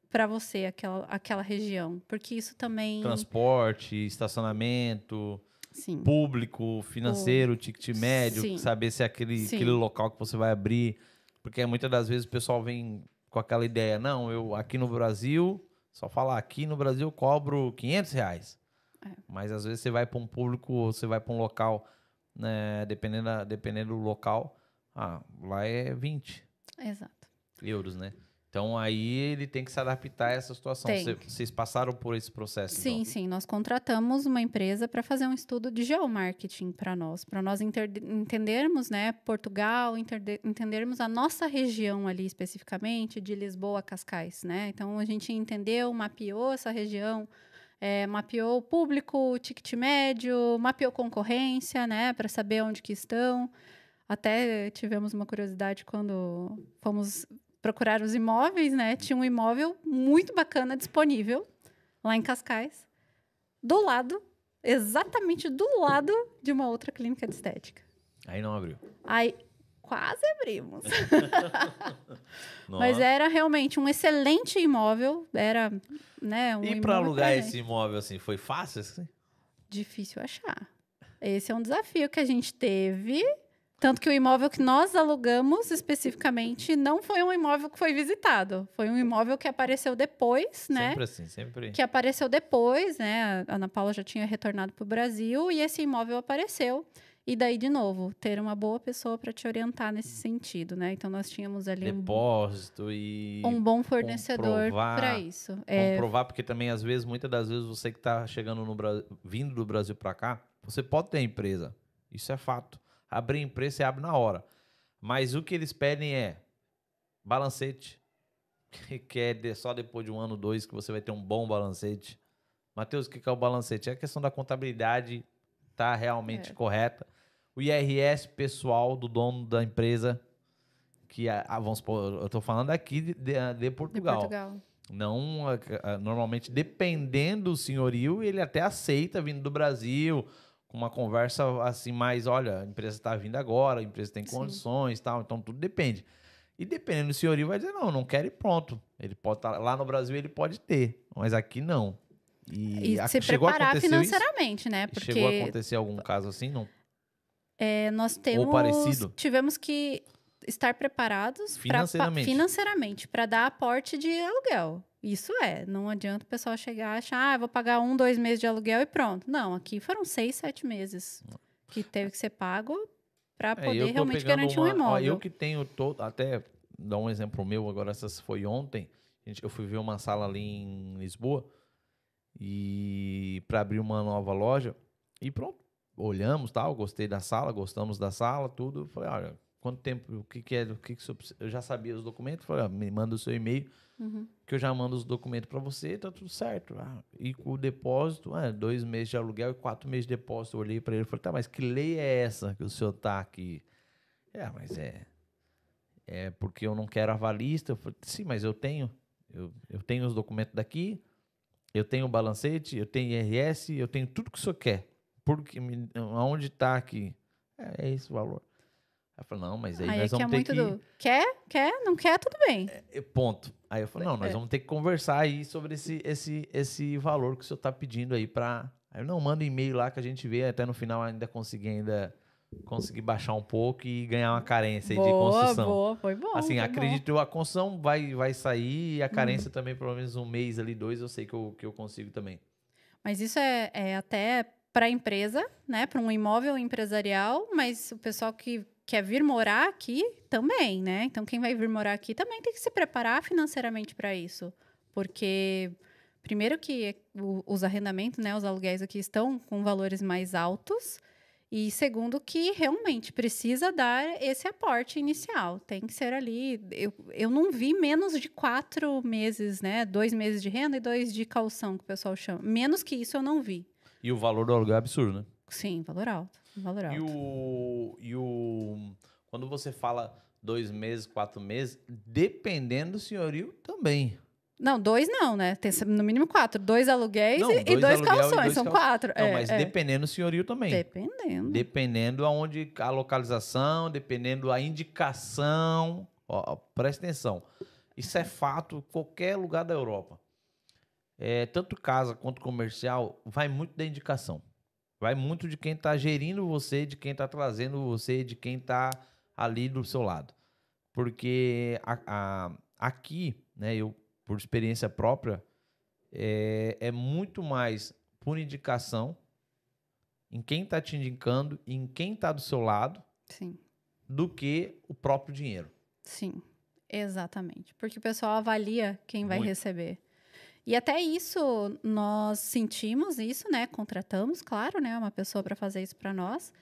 para você aquela, aquela região, porque isso também. Transporte, estacionamento, Sim. público, financeiro, ticket médio, Sim. saber se é aquele, Sim. aquele local que você vai abrir. Porque muitas das vezes o pessoal vem com aquela ideia, não, eu aqui no Brasil, só falar aqui no Brasil eu cobro 500 reais. É. Mas às vezes você vai para um público, você vai para um local, né, dependendo, da- dependendo do local, ah, lá é 20 Exato. euros, né? Então aí ele tem que se adaptar a essa situação. Tem. Cê- Vocês passaram por esse processo? Sim, então? sim. Nós contratamos uma empresa para fazer um estudo de geomarketing para nós, para nós entendermos, né, Portugal, entendermos a nossa região ali especificamente, de Lisboa a Cascais, né? Então a gente entendeu, mapeou essa região, eh, mapeou o público, o ticket médio, mapeou concorrência, né, para saber onde que estão. Até tivemos uma curiosidade quando fomos procurar os imóveis, né? Tinha um imóvel muito bacana disponível lá em Cascais, do lado, exatamente do lado de uma outra clínica de estética. Aí não abriu. Aí quase abrimos. Mas era realmente um excelente imóvel, era, né, um E para alugar pra esse imóvel assim, foi fácil? assim? difícil achar. Esse é um desafio que a gente teve. Tanto que o imóvel que nós alugamos especificamente não foi um imóvel que foi visitado. Foi um imóvel que apareceu depois, né? Sempre assim, sempre. Que apareceu depois, né? A Ana Paula já tinha retornado para o Brasil e esse imóvel apareceu. E daí, de novo, ter uma boa pessoa para te orientar nesse sentido, né? Então, nós tínhamos ali um, Depósito e um bom fornecedor para isso. É, comprovar, porque também, às vezes, muitas das vezes, você que está chegando no Brasil, vindo do Brasil para cá, você pode ter empresa. Isso é fato. Abrir empresa, você abre na hora. Mas o que eles pedem é balancete, que é só depois de um ano, dois, que você vai ter um bom balancete. Matheus, o que é o balancete? É a questão da contabilidade tá realmente É. correta. O IRS pessoal do dono da empresa, que, ah, vamos supor, eu tô falando aqui de, de- de De Portugal. Portugal. Não, normalmente, dependendo do senhorio, ele até aceita vindo do Brasil, com uma conversa assim, mais, olha, a empresa está vindo agora, a empresa tem Sim. condições tal, então tudo depende. E dependendo do senhorio, vai dizer, não, não quero e pronto. Ele pode estar, lá no Brasil ele pode ter, mas aqui não. E, E se preparar acontecer isso? financeiramente, né? Chegou a Porque acontecer algum caso assim, não? é, nós temos. parecido? Tivemos que estar preparados Financeiramente. financeiramente para dar aporte de aluguel. Isso é. Não adianta o pessoal chegar e achar, ah, vou pagar um, dois meses de aluguel e pronto. Não, aqui foram seis, sete meses que teve que ser pago para É, poder tô realmente garantir um uma- ó, imóvel. eu que tenho todo, até dar um exemplo meu, agora essa foi ontem. Gente, eu fui ver uma sala ali em Lisboa e para abrir uma nova loja e pronto, olhamos, tal, gostei da sala, gostamos da sala, tudo. Falei, olha, quanto tempo, o que que é, o que que eu já sabia os documentos, falei, ó, me manda o seu e-mail Uhum. que eu já mando os documentos para você, tá tudo certo. Ah, e com o depósito, ah, dois meses de aluguel e quatro meses de depósito. Eu olhei para ele e falei, tá, mas que lei é essa que o senhor tá aqui? É, mas é. É porque eu não quero avalista. Eu falei, sim, mas eu tenho. Eu, eu tenho os documentos daqui, eu tenho o balancete, eu tenho IRS, eu tenho tudo que o senhor quer. Porque aonde tá aqui? É, é esse o valor. Aí eu falei, não, mas aí, Aí nós é vamos ter que. do. Quer? Quer? Não quer? Tudo bem. E Ponto. Aí eu falei, não, nós É. vamos ter que conversar aí sobre esse, esse, esse valor que o senhor está pedindo aí para. Aí eu não manda um e-mail lá que a gente vê até no final ainda conseguir ainda conseguir baixar um pouco e ganhar uma carência aí de boa, construção. boa. Foi bom. assim, foi bom. acredito eu, a construção vai, vai sair e a carência Uhum. também, pelo menos um mês ali, dois, eu sei que eu, que eu consigo também. Mas isso é, é até para a empresa, né? Para um imóvel empresarial, mas o pessoal que quer vir morar aqui também, né? Então, quem vai vir morar aqui também tem que se preparar financeiramente para isso. Porque, primeiro, que os arrendamentos, né? Os aluguéis aqui estão com valores mais altos. E segundo, que realmente precisa dar esse aporte inicial. Tem que ser ali. Eu, eu não vi menos de quatro meses, né? Dois meses de renda e dois de calção, que o pessoal chama. Menos que isso eu não vi. E o valor do aluguel é absurdo, né? Sim, valor alto. Valor alto. E o, e o. Quando você fala dois meses, quatro meses, dependendo do senhorio também. Não, dois não, né? Tem no mínimo quatro. Dois aluguéis Não, e, e dois dois e calções. dois São cal- quatro. Não, é, mas é. dependendo do senhorio também. Dependendo. Dependendo aonde a localização, dependendo a indicação. Ó, ó, presta atenção. Isso é fato qualquer lugar da Europa. É, tanto casa quanto comercial, vai muito da indicação. Vai muito de quem está gerindo você, de quem está trazendo você, de quem está ali do seu lado. Porque a- a- aqui, né, eu, por experiência própria, é, é muito mais por indicação em quem está te indicando, em quem está do seu lado, Sim, do que o próprio dinheiro. sim. Exatamente. Porque o pessoal avalia quem vai Muito. receber. E até isso, nós sentimos isso, né? Contratamos, claro, né? Uma pessoa para fazer isso para nós.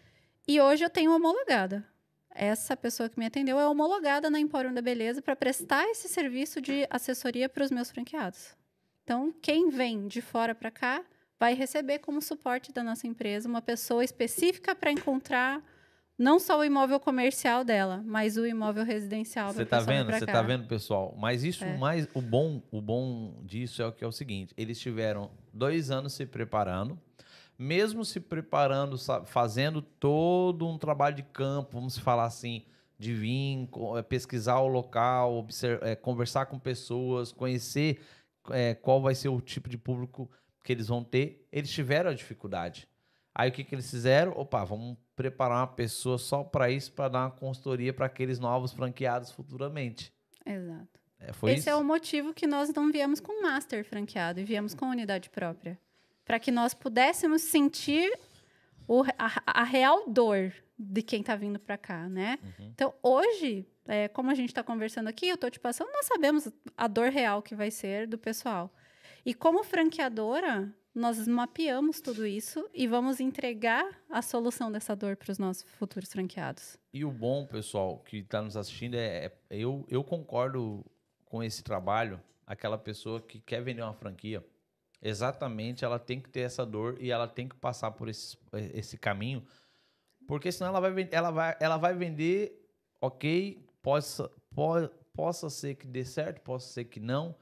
E hoje eu tenho homologada. Essa pessoa que me atendeu é homologada na Empório da Beleza para prestar esse serviço de assessoria para os meus franqueados. Então, quem vem de fora para cá vai receber como suporte da nossa empresa uma pessoa específica para encontrar não só o imóvel comercial dela, mas o imóvel residencial. Você tá vendo? Você tá vendo, pessoal? Mas isso É. mais o bom, o bom disso é o que é o seguinte: eles tiveram dois anos se preparando, mesmo se preparando, fazendo todo um trabalho de campo, vamos falar assim, de vir eh, pesquisar o local, obser- eh, conversar com pessoas, conhecer eh, qual vai ser o tipo de público que eles vão ter. Eles tiveram a dificuldade. Aí o que, que eles fizeram? Opa, vamos preparar uma pessoa só para isso, para dar uma consultoria para aqueles novos franqueados futuramente. Exato. É, Esse isso? é o motivo que nós não viemos com master franqueado e viemos com unidade própria. Para que nós pudéssemos sentir o- a, a real dor de quem está vindo para cá, né? Uhum. Então, hoje, é, como a gente está conversando aqui, eu estou te passando, nós sabemos a dor real que vai ser do pessoal. E como franqueadora, nós mapeamos tudo isso e vamos entregar a solução dessa dor para os nossos futuros franqueados. E o bom, pessoal, que está nos assistindo, é, é- eu, eu concordo com esse trabalho. Aquela pessoa que quer vender uma franquia, exatamente, ela tem que ter essa dor e ela tem que passar por esse, esse caminho, porque senão ela vai, ela vai, ela vai vender, ok, possa, po- possa ser que dê certo, possa ser que não,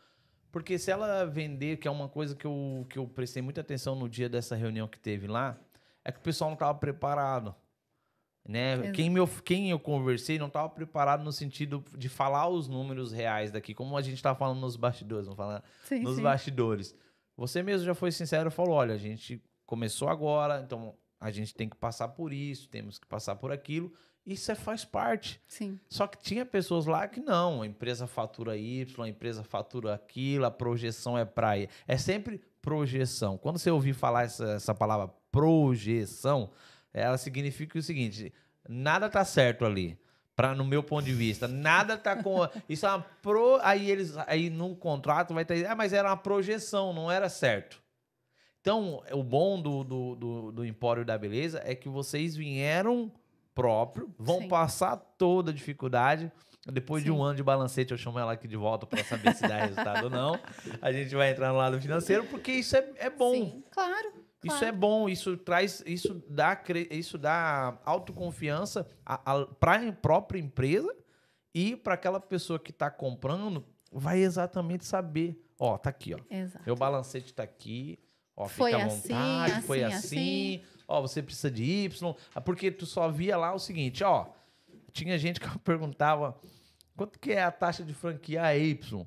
porque se ela vender, que é uma coisa que eu, que eu prestei muita atenção no dia dessa reunião que teve lá, é que o pessoal não estava preparado. Né? Exato. Quem, me, quem eu conversei não estava preparado no sentido de falar os números reais daqui, como a gente estava falando nos bastidores, vamos falar Sim, nos sim. bastidores. Você mesmo já foi sincero e falou: olha, a gente começou agora, então a gente tem que passar por isso, temos que passar por aquilo. Isso é, faz parte. Sim, Só que tinha pessoas lá que não, a empresa fatura Y, a empresa fatura aquilo, a projeção é praia. É sempre projeção. Quando você ouvir falar essa, essa palavra projeção, ela significa o seguinte: nada tá certo ali. Pra, no meu ponto de vista, nada tá com. Isso é uma pro. Aí eles. Aí num contrato vai ter. Ah, mas era uma projeção, não era certo. Então, o bom do, do, do, do Empório da Beleza é que vocês vieram próprio, vão Sim. passar toda a dificuldade. Depois de Sim. um ano de balancete, eu chamo ela aqui de volta para saber se dá resultado ou não. A gente vai entrar no lado financeiro, porque isso é, é bom. sim, claro. Isso claro. é bom, isso traz, isso dá, isso dá autoconfiança para a própria empresa e para aquela pessoa que está comprando, vai exatamente saber. Ó, tá aqui, ó. Exato. Meu balancete tá aqui. Ó, Foi fica à assim, vontade, foi assim, assim. Ó, você precisa de Y. Ah, Porque tu só via lá o seguinte, ó. Tinha gente que perguntava quanto que é a taxa de franquia Y?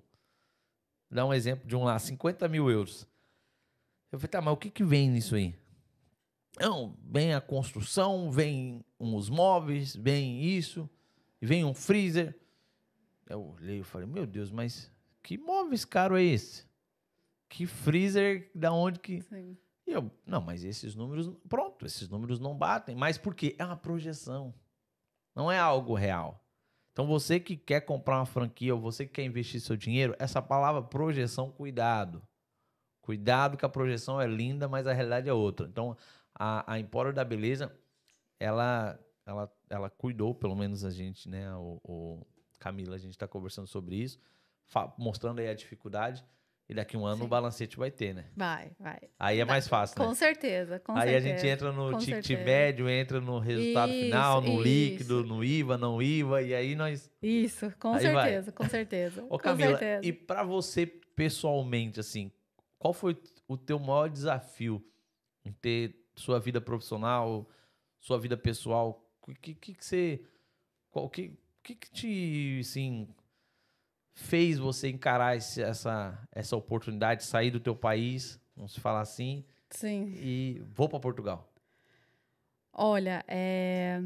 Dá um exemplo de um lá, 50 mil euros. Eu falei, tá, mas o que que vem nisso aí? Não, vem a construção, vem uns móveis, vem isso, vem um freezer. Eu olhei e falei, meu Deus, mas que móveis caro é esse? Que freezer, da onde que... Sim. E eu, não, mas esses números, pronto, esses números não batem. Mas por quê? É uma projeção. Não é algo real. Então você que quer comprar uma franquia ou você que quer investir seu dinheiro, essa palavra projeção, cuidado. Cuidado que a projeção é linda, mas a realidade é outra. Então a, a Empório da Beleza, ela, ela, ela cuidou, pelo menos a gente, né, o, o Camila, a gente está conversando sobre isso, mostrando aí a dificuldade. E daqui a um ano Sim. o balancete vai ter, né? Vai, vai. Aí é mais fácil, né? Com certeza, com Aí certeza. a gente entra no com ticket médio, entra no resultado Isso, final, no líquido, isso. no IVA, não IVA, e aí nós. Isso, com Aí vai. certeza, com certeza. Ô com Camila, certeza. e pra você pessoalmente, assim, qual foi o teu maior desafio em ter sua vida profissional, sua vida pessoal? O que que, que você. O que, que que te, assim, fez você encarar esse- essa, essa oportunidade de sair do teu país, vamos falar assim, Sim. e vou para Portugal? Olha, é,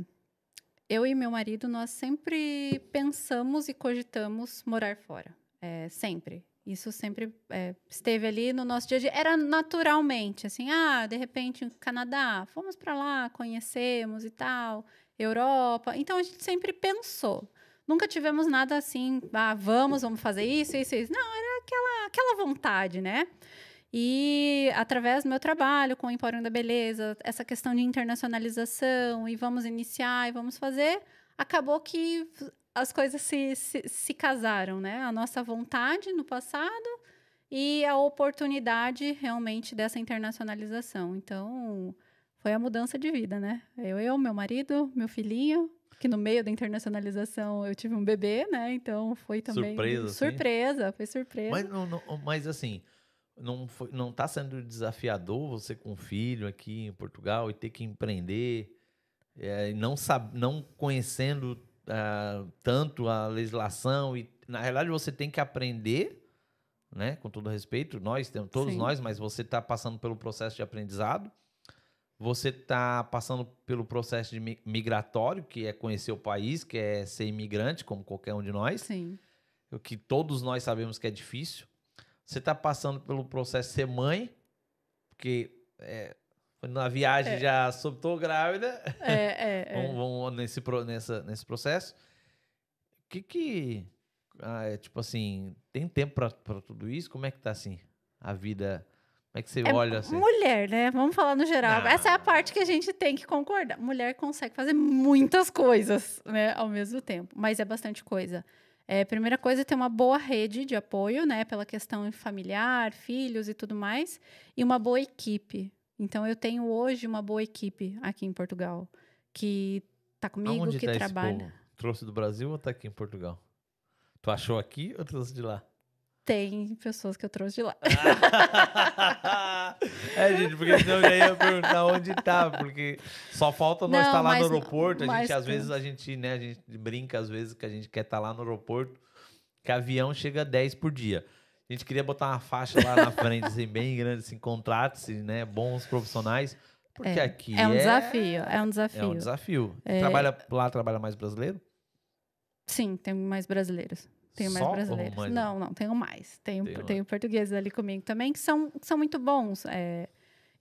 eu e meu marido, nós sempre pensamos e cogitamos morar fora. É, sempre. Isso sempre é, esteve ali no nosso dia a dia. Era naturalmente, assim, ah, de repente, Canadá, fomos para lá, conhecemos e tal, Europa. Então, a gente sempre pensou. Nunca tivemos nada assim, ah, vamos, vamos fazer isso, isso, isso. Não, era aquela, aquela vontade, né? E através do meu trabalho com o Empório da Beleza, essa questão de internacionalização, e vamos iniciar e vamos fazer, acabou que as coisas se, se, se casaram, né? A nossa vontade no passado e a oportunidade realmente dessa internacionalização. Então, foi a mudança de vida, né? Eu, eu, meu marido, meu filhinho, que no meio da internacionalização eu tive um bebê, né? Então foi também Surpresa, assim? surpresa, foi surpresa. Mas, não, não- mas assim, não, foi, não tá sendo desafiador você com um filho aqui em Portugal e ter que empreender, é, não, sab, não conhecendo ah, tanto a legislação e na realidade você tem que aprender, né? Com todo respeito, nós temos todos Sim. nós, mas você está passando pelo processo de aprendizado. Você está passando pelo processo de mi- migratório, que é conhecer o país, que é ser imigrante, como qualquer um de nós Sim, o que todos nós sabemos que é difícil. Você está passando pelo processo de ser mãe, porque é, na viagem É. já soltou grávida. é, é, é. Vamos, vamos nesse, nessa, nesse processo. O que que. ah, é, tipo assim, tem tempo para tudo isso? Como é que tá assim? A vida. Como é que você É olha assim? Mulher, né? Vamos falar no geral. Não. Essa é a parte que a gente tem que concordar. Mulher consegue fazer muitas coisas, né, ao mesmo tempo, mas é bastante coisa. É, primeira coisa é ter uma boa rede de apoio, né, pela questão familiar, filhos e tudo mais, e uma boa equipe. Então eu tenho hoje uma boa equipe aqui em Portugal que tá comigo, Aonde que tá trabalha. Trouxe do Brasil ou tá aqui em Portugal? Tu achou aqui ou trouxe de lá? Tem pessoas que eu trouxe de lá. é, gente, porque senão eu já ia perguntar onde tá, porque só falta nós estar lá no aeroporto. A gente, às vezes, a gente, né, a gente brinca, às vezes, que a gente quer estar lá no aeroporto, que avião chega 10 por dia. A gente queria botar uma faixa lá na frente, assim, bem grande, assim, contratos, né, bons profissionais, porque É, aqui É um desafio, é um desafio. É um desafio. É. Trabalha, lá trabalha mais brasileiro? Sim, tem mais brasileiros. Tenho mais Só brasileiros. mais? Não, não, tenho mais. Tenho, mais. tenho portugueses ali comigo também, que são, que são muito bons. é.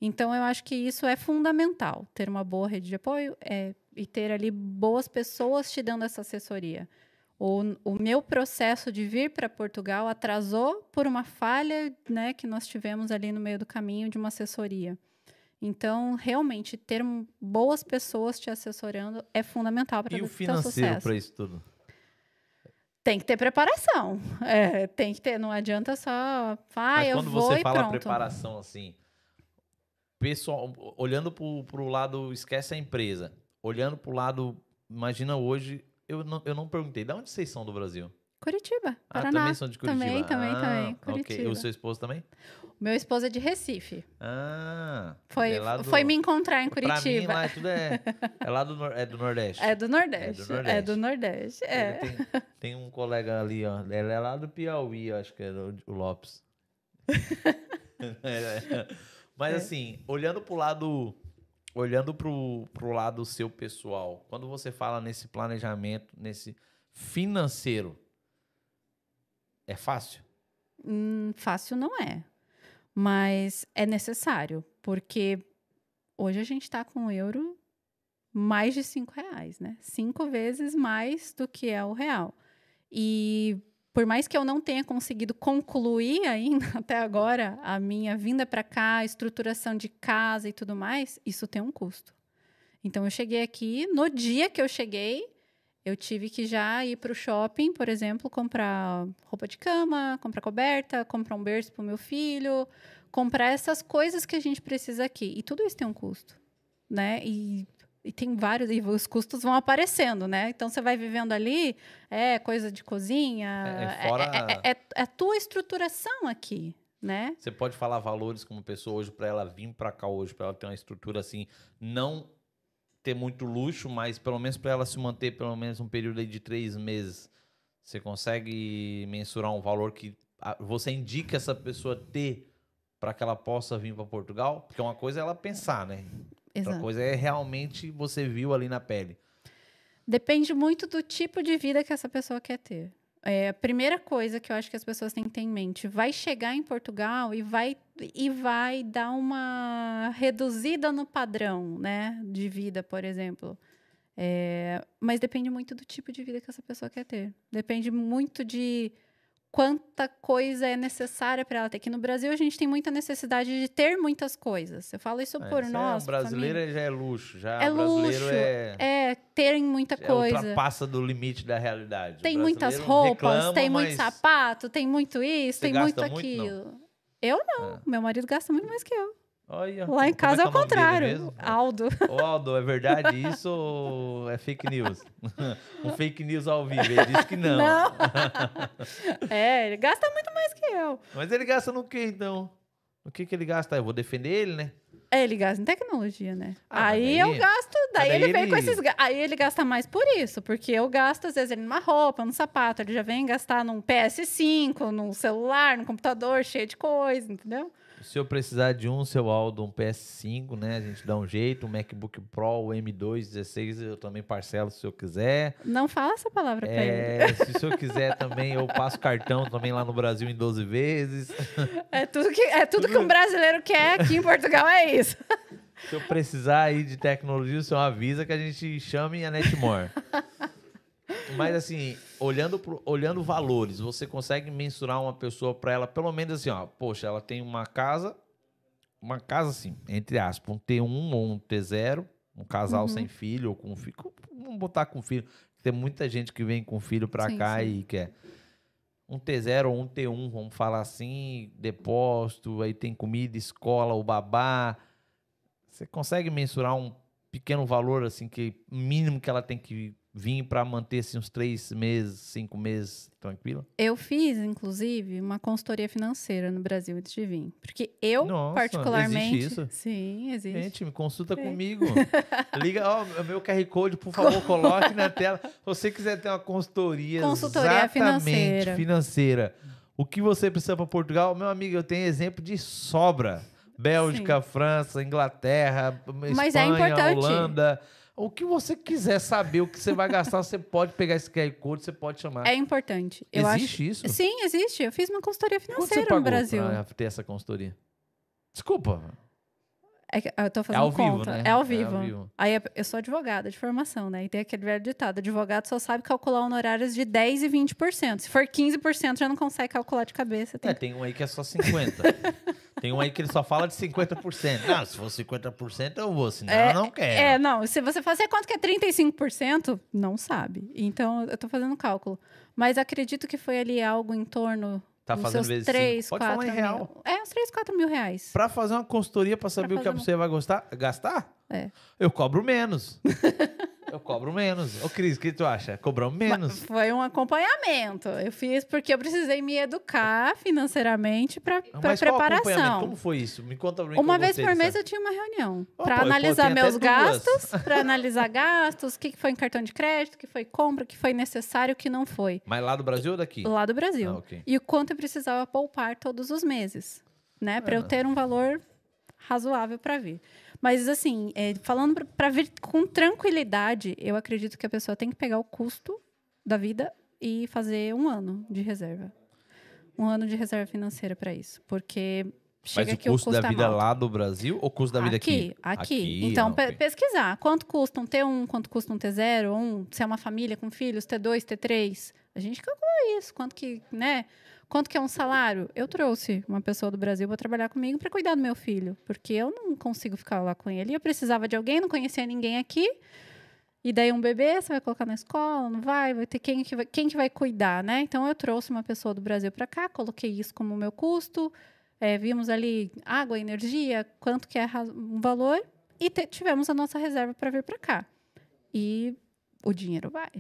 Então, eu acho que isso é fundamental, ter uma boa rede de apoio é, e ter ali boas pessoas te dando essa assessoria. O, o meu processo de vir para Portugal atrasou por uma falha né, que nós tivemos ali no meio do caminho de uma assessoria. Então, realmente, ter boas pessoas te assessorando é fundamental para E o financeiro sucesso. para isso tudo? Tem que ter preparação. É, tem que ter, não adianta só, ah, Mas eu quando vou você e fala pronto. preparação assim, pessoal, olhando pro, pro lado, esquece a empresa. Olhando pro lado, imagina hoje, eu não, eu não perguntei, de onde vocês são do Brasil? Curitiba, Ah, Paraná. também são de Curitiba. Também, também, ah, também, ok. E Curitiba. o seu esposo também? Meu esposo é de Recife. Ah, Foi, é do- foi me encontrar em Pra mim, Curitiba. lá é tudo é, é lá do, nor- é do Nordeste. É do Nordeste. É do Nordeste. É. Tem, tem um colega ali, ó. Ele é lá do Piauí, acho que é o, o Lopes. É. Mas É. assim, olhando pro lado. Olhando pro, pro lado seu pessoal, quando você fala nesse planejamento, nesse financeiro, é fácil? Hum, fácil não é. Mas é necessário, porque hoje a gente está com o euro mais de cinco reais, né? Cinco vezes mais do que é o real. E por mais que eu não tenha conseguido concluir ainda até agora a minha vinda para cá, estruturação de casa e tudo mais, isso tem um custo. Então eu cheguei aqui, no dia que eu cheguei, eu tive que já ir para o shopping, por exemplo, comprar roupa de cama, comprar coberta, comprar um berço para o meu filho, comprar essas coisas que a gente precisa aqui. E tudo isso tem um custo, né? E, e tem vários, e os custos vão aparecendo, né? Então você vai vivendo ali, é coisa de cozinha, É, fora- é, é, é- é a tua estruturação aqui, né? Você pode falar valores como pessoa hoje para ela vir para cá hoje, para ela ter uma estrutura assim, não ter muito luxo, mas pelo menos para ela se manter pelo menos um período de três meses. Você consegue mensurar um valor que você indica essa pessoa ter para que ela possa vir para Portugal? Porque uma coisa é ela pensar, né? Outra Exato. coisa é realmente você viu ali na pele. Depende muito do tipo de vida que essa pessoa quer ter. É, a primeira coisa que eu acho que as pessoas têm que ter em mente, vai chegar em Portugal e vai, e vai dar uma reduzida no padrão né, de vida, por exemplo. É, mas depende muito do tipo de vida que essa pessoa quer ter. Depende muito de quanta coisa é necessária para ela ter. Aqui no Brasil, a gente tem muita necessidade de ter muitas coisas. Eu falo isso É, por isso é- nós. um brasileiro já é luxo, já É o luxo, é, É, terem muita é coisa. ultrapassa do limite da realidade. O Tem muitas roupas, reclama, tem muito sapato, tem muito isso, tem muito gasta muito, aquilo. Eu não, É. meu marido gasta muito mais que eu. Olha, Lá em casa é que o o contrário. mesmo? Aldo. Ô, Aldo, é verdade isso ou é fake news? um fake news ao vivo, ele disse que não. Não. é, ele gasta muito mais que eu. Mas ele gasta no que então? No que que ele gasta? Eu vou defender ele, né? É, ele gasta em tecnologia, né? Ah, aí, daí- eu gasto, daí, daí ele vem com ele- esses. ga- Aí ele gasta mais por isso, porque eu gasto, às vezes, ele numa roupa, num sapato, ele já vem gastar num PS5, num celular, num computador cheio de coisa, entendeu? Se eu precisar de um, seu Aldo, um PS5, né? A gente dá um jeito, um MacBook Pro, o M2 16, eu também parcelo se eu quiser. Não fala essa palavra pra ele. É, se o senhor quiser também, eu passo cartão também lá no Brasil em 12 vezes. É tudo que, é tudo que um brasileiro quer aqui em Portugal, é isso. Se eu precisar aí de tecnologia, o senhor avisa que a gente chame a Netmore. Mas assim, olhando, pro, olhando valores, você consegue mensurar uma pessoa para ela, pelo menos assim, ó, poxa, ela tem uma casa, uma casa assim, entre aspas, um T1 ou um T0, um casal Uhum. sem filho ou com filho. Vamos botar com filho. Tem muita gente que vem com filho pra Sim, cá sim. e quer. Um T0 ou um T1, vamos falar assim, depósito, aí tem comida, escola, o babá. Você consegue mensurar um pequeno valor, assim, que mínimo que ela tem que vir pra manter assim, uns três meses, cinco meses tranquila? Eu fiz, inclusive, uma consultoria financeira no Brasil antes de vir. Porque eu, Nossa, particularmente. existe isso? Sim, existe. Gente, me consulta É. comigo. Liga, ó, meu QR Code, por favor, coloque na tela. Se você quiser ter uma consultoria, Consultoria financeira. financeira. O que você precisa para Portugal? Meu amigo, eu tenho exemplo de sobra. Bélgica, França, Inglaterra, Mas é Espanha, importante. O que você quiser saber, o que você vai gastar, você pode pegar esse QR Code, você pode chamar. É importante. Eu Existe isso? acho... Sim, existe. Eu fiz uma consultoria Quanto você financeira pagou no Brasil. pra ter essa consultoria? Desculpa. É que eu tô fazendo ao vivo, conta. né? É ao É ao vivo. vivo. Aí eu sou advogada de formação, né? E tem aquele velho ditado: advogado só sabe calcular honorários de 10% e 20%. Se for 15%, já não consegue calcular de cabeça. Tem É, tem um aí que é só 50. tem um aí que ele só fala de 50%. Não, se for 50% eu vou, senão eu não quero. É, não. Se você fazer quanto que é 35%, não sabe. Então, eu tô fazendo cálculo. Mas acredito que foi ali algo em torno tá fazendo seus vezes 3, cinco. Pode 4 falar em mil. real. É, uns 3, 4 mil reais. Pra fazer uma consultoria pra saber o que a pessoa vai gostar, gastar, É. eu cobro menos. eu cobro menos. Ô, Cris, o que tu acha? Cobramos menos. Foi um acompanhamento. Eu fiz porque eu precisei me educar financeiramente para preparação. Como foi isso? Me conta que Uma vez por dessa. mês eu tinha uma reunião para analisar meus gastos, para analisar gastos, o que foi em cartão de crédito, o que foi compra, o que foi necessário, o que não foi. Mas lá do Brasil ou daqui? Lá do Brasil. Ah, ok. E o quanto eu precisava poupar todos os meses, né? Para eu Ah. ter um valor razoável para vir. Mas, assim, é, falando para vir com tranquilidade, eu acredito que a pessoa tem que pegar o custo da vida e fazer um ano de reserva. Um ano de reserva financeira para isso. Porque Mas chega o aqui custo o custo da é vida alto. lá do Brasil ou o custo da vida aqui? Aqui, Aqui, Então, ah, pe- ok. pesquisar. Quanto custa um T1, quanto custa um T0, um, se é uma família com filhos, T2, T3. A gente calcula isso. Quanto que, né? Quanto que é um salário? Eu trouxe uma pessoa do Brasil para trabalhar comigo para cuidar do meu filho, porque eu não consigo ficar lá com ele. Eu precisava de alguém, não conhecia ninguém aqui. E daí um bebê, você vai colocar na escola, não vai, vai ter quem que vai, quem que vai cuidar, né? Então eu trouxe uma pessoa do Brasil para cá, coloquei isso como meu custo, é, vimos ali água, energia, quanto que é um valor e tivemos a nossa reserva para vir para cá. E o dinheiro vai,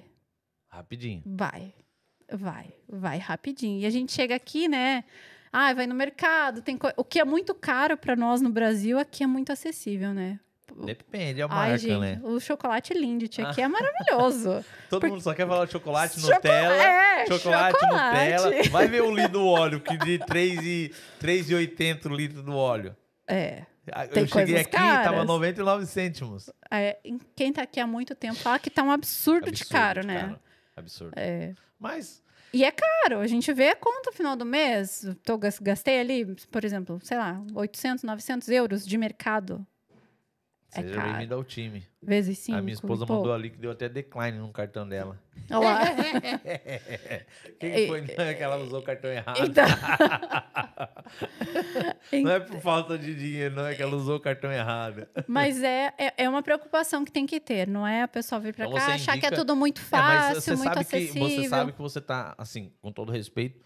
Rapidinho. vai, vai, vai rapidinho. E a gente chega aqui, né? Ah, vai no mercado, tem co- o que é muito caro para nós no Brasil, aqui é muito acessível, né? Depende, é a Ai, marca, gente, né? o chocolate Lindt aqui é maravilhoso. Todo mundo só quer falar de chocolate, Choco- Nutella. é, chocolate, chocolate. Nutella. Vai ver o litro do óleo, que de 3,80 o litro do óleo. É. Ah, Tem eu cheguei coisas aqui e tava caras. 99 cêntimos. é, em- quem tá aqui há muito tempo fala que tá um absurdo, de Absurdo caro, de né? caro. Absurdo. É. Mas E é caro. A gente vê a conta no final do mês. Tô, gas- gastei ali, por exemplo, sei lá, 800, 900 euros de mercado. É seja caro. bem-vindo ao time. Vezes 5. a minha esposa mandou ali que deu até decline no cartão dela. Olha lá. O que, foi? Não é que ela usou o cartão errado. Então, Não é por falta de dinheiro, não é que ela usou o cartão errado. mas é, é, é uma preocupação que tem que ter. Não é a pessoa vir pra Então cá você achar que é indica- tudo muito É, mas fácil, você muito sabe que acessível. você sabe que você tá, assim, com todo respeito,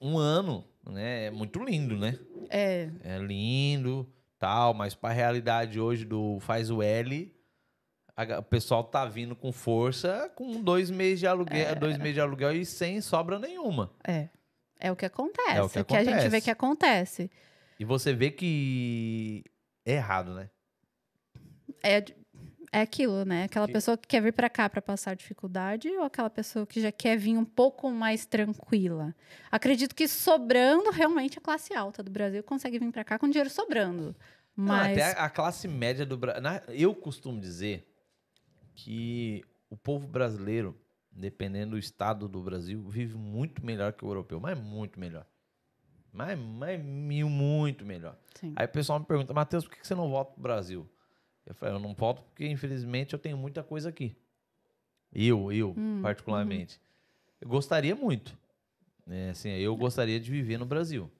um ano, né? É muito lindo, né? É, É lindo, tal, mas para a realidade hoje do faz o L, a o pessoal tá vindo com força, com dois meses de aluguel, dois meses de aluguel e sem sobra nenhuma. é. É o que acontece. É o que a gente vê acontece. que acontece. E você vê que é errado, né? É, é aquilo, né? Aquela Que- pessoa que quer vir pra cá pra passar dificuldade ou aquela pessoa que já quer vir um pouco mais tranquila. Acredito que sobrando, realmente a classe alta do Brasil consegue vir pra cá com dinheiro sobrando. Não, Mas até a classe média do Brasil. Eu costumo dizer que o povo brasileiro, dependendo do estado do Brasil, vive muito melhor que o europeu, mas muito melhor. Mas, mas mil, muito melhor. sim. Aí o pessoal me pergunta, Matheus, por que que você não volta pro Brasil? Eu falei, eu não volto porque, infelizmente, eu tenho muita coisa aqui. Eu, eu, Hum, particularmente. Eu gostaria muito. Né? Assim, eu gostaria de viver no Brasil.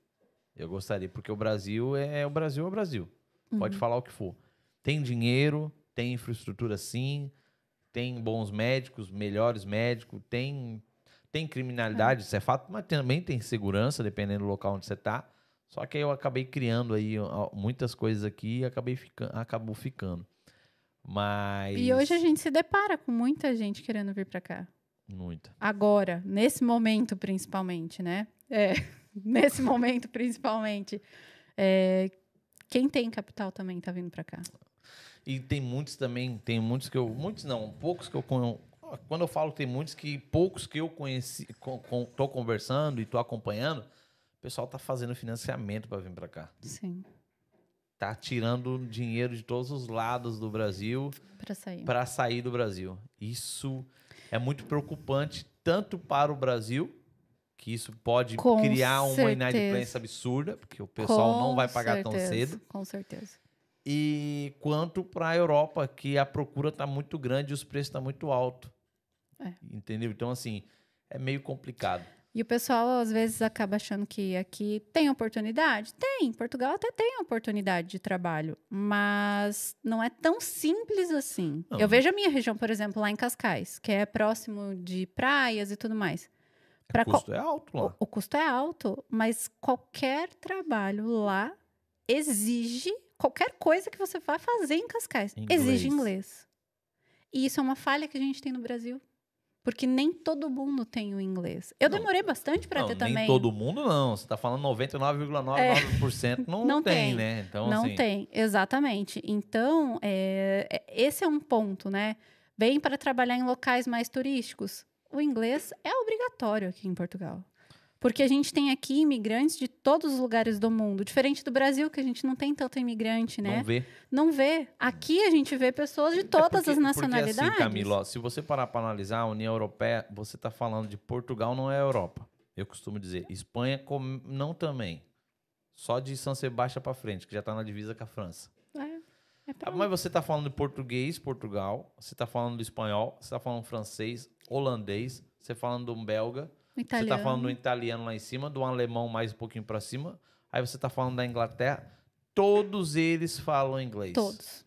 Eu gostaria, porque o Brasil é o Brasil, é o Brasil. Pode Uhum. falar o que for. Tem dinheiro, tem infraestrutura sim, tem bons médicos, melhores médicos, tem, tem criminalidade, isso é fato, mas também tem segurança, dependendo do local onde você tá. Só que aí eu acabei criando aí muitas coisas aqui e acabei ficando, acabou ficando. Mas. E hoje a gente se depara com muita gente querendo vir para cá. Muita. Agora, nesse momento principalmente, né? É, nesse momento principalmente. É, quem tem capital também tá vindo para cá. E tem muitos também, tem muitos que eu. Muitos não, poucos que eu. Quando eu falo tem muitos que poucos que eu conheci, com, com, tô conversando e tô acompanhando, o pessoal tá fazendo financiamento para vir para cá. Sim, Tá tirando dinheiro de todos os lados do Brasil para sair. para sair do Brasil. Isso é muito preocupante tanto para o Brasil, que isso pode Com criar uma certeza. inadimplência absurda, porque o pessoal Com não vai pagar tão certeza, cedo. Com certeza. e quanto para a Europa, que a procura está muito grande e os preços estão muito altos. É. Entendeu? Então, assim, é meio complicado. E o pessoal às vezes acaba achando que aqui tem oportunidade. Tem, Portugal até tem oportunidade de trabalho, mas não é tão simples assim. Não. Eu vejo a minha região, por exemplo, lá em Cascais, que é próximo de praias e tudo mais. Pra o custo é alto lá. O, o custo é alto, mas qualquer trabalho lá exige qualquer coisa que você vai fazer em Cascais. Inglês. Exige inglês. E isso é uma falha que a gente tem no Brasil. Porque nem todo mundo tem o inglês. Eu Não, demorei bastante para ter nem também. todo mundo não. Você está falando 99,99% não, Não tem, tem. né? Então, não assim, tem, exatamente. Então, é, é- esse é um ponto, né? Vem para trabalhar em locais mais turísticos. O inglês é obrigatório aqui em Portugal. Porque a gente tem aqui imigrantes de todos os lugares do mundo. Diferente do Brasil, que a gente não tem tanto imigrante, né? não vê. Não vê. Aqui a gente vê pessoas de É todas porque- as Porque nacionalidades. assim, Camilo, ó, se você parar para analisar a União Europeia, você está falando de Portugal, não é Europa. Eu costumo dizer. Espanha com- não também. Só de São Sebastião para frente, que já está na divisa com a França. É, é Ah, Mas você está falando de português, Portugal. Você está falando do espanhol. Você está falando francês, holandês. Você está falando do belga. Você italiano. está falando do italiano lá em cima, do alemão mais um pouquinho para cima. Aí você está falando da Inglaterra. Todos eles falam inglês. Todos.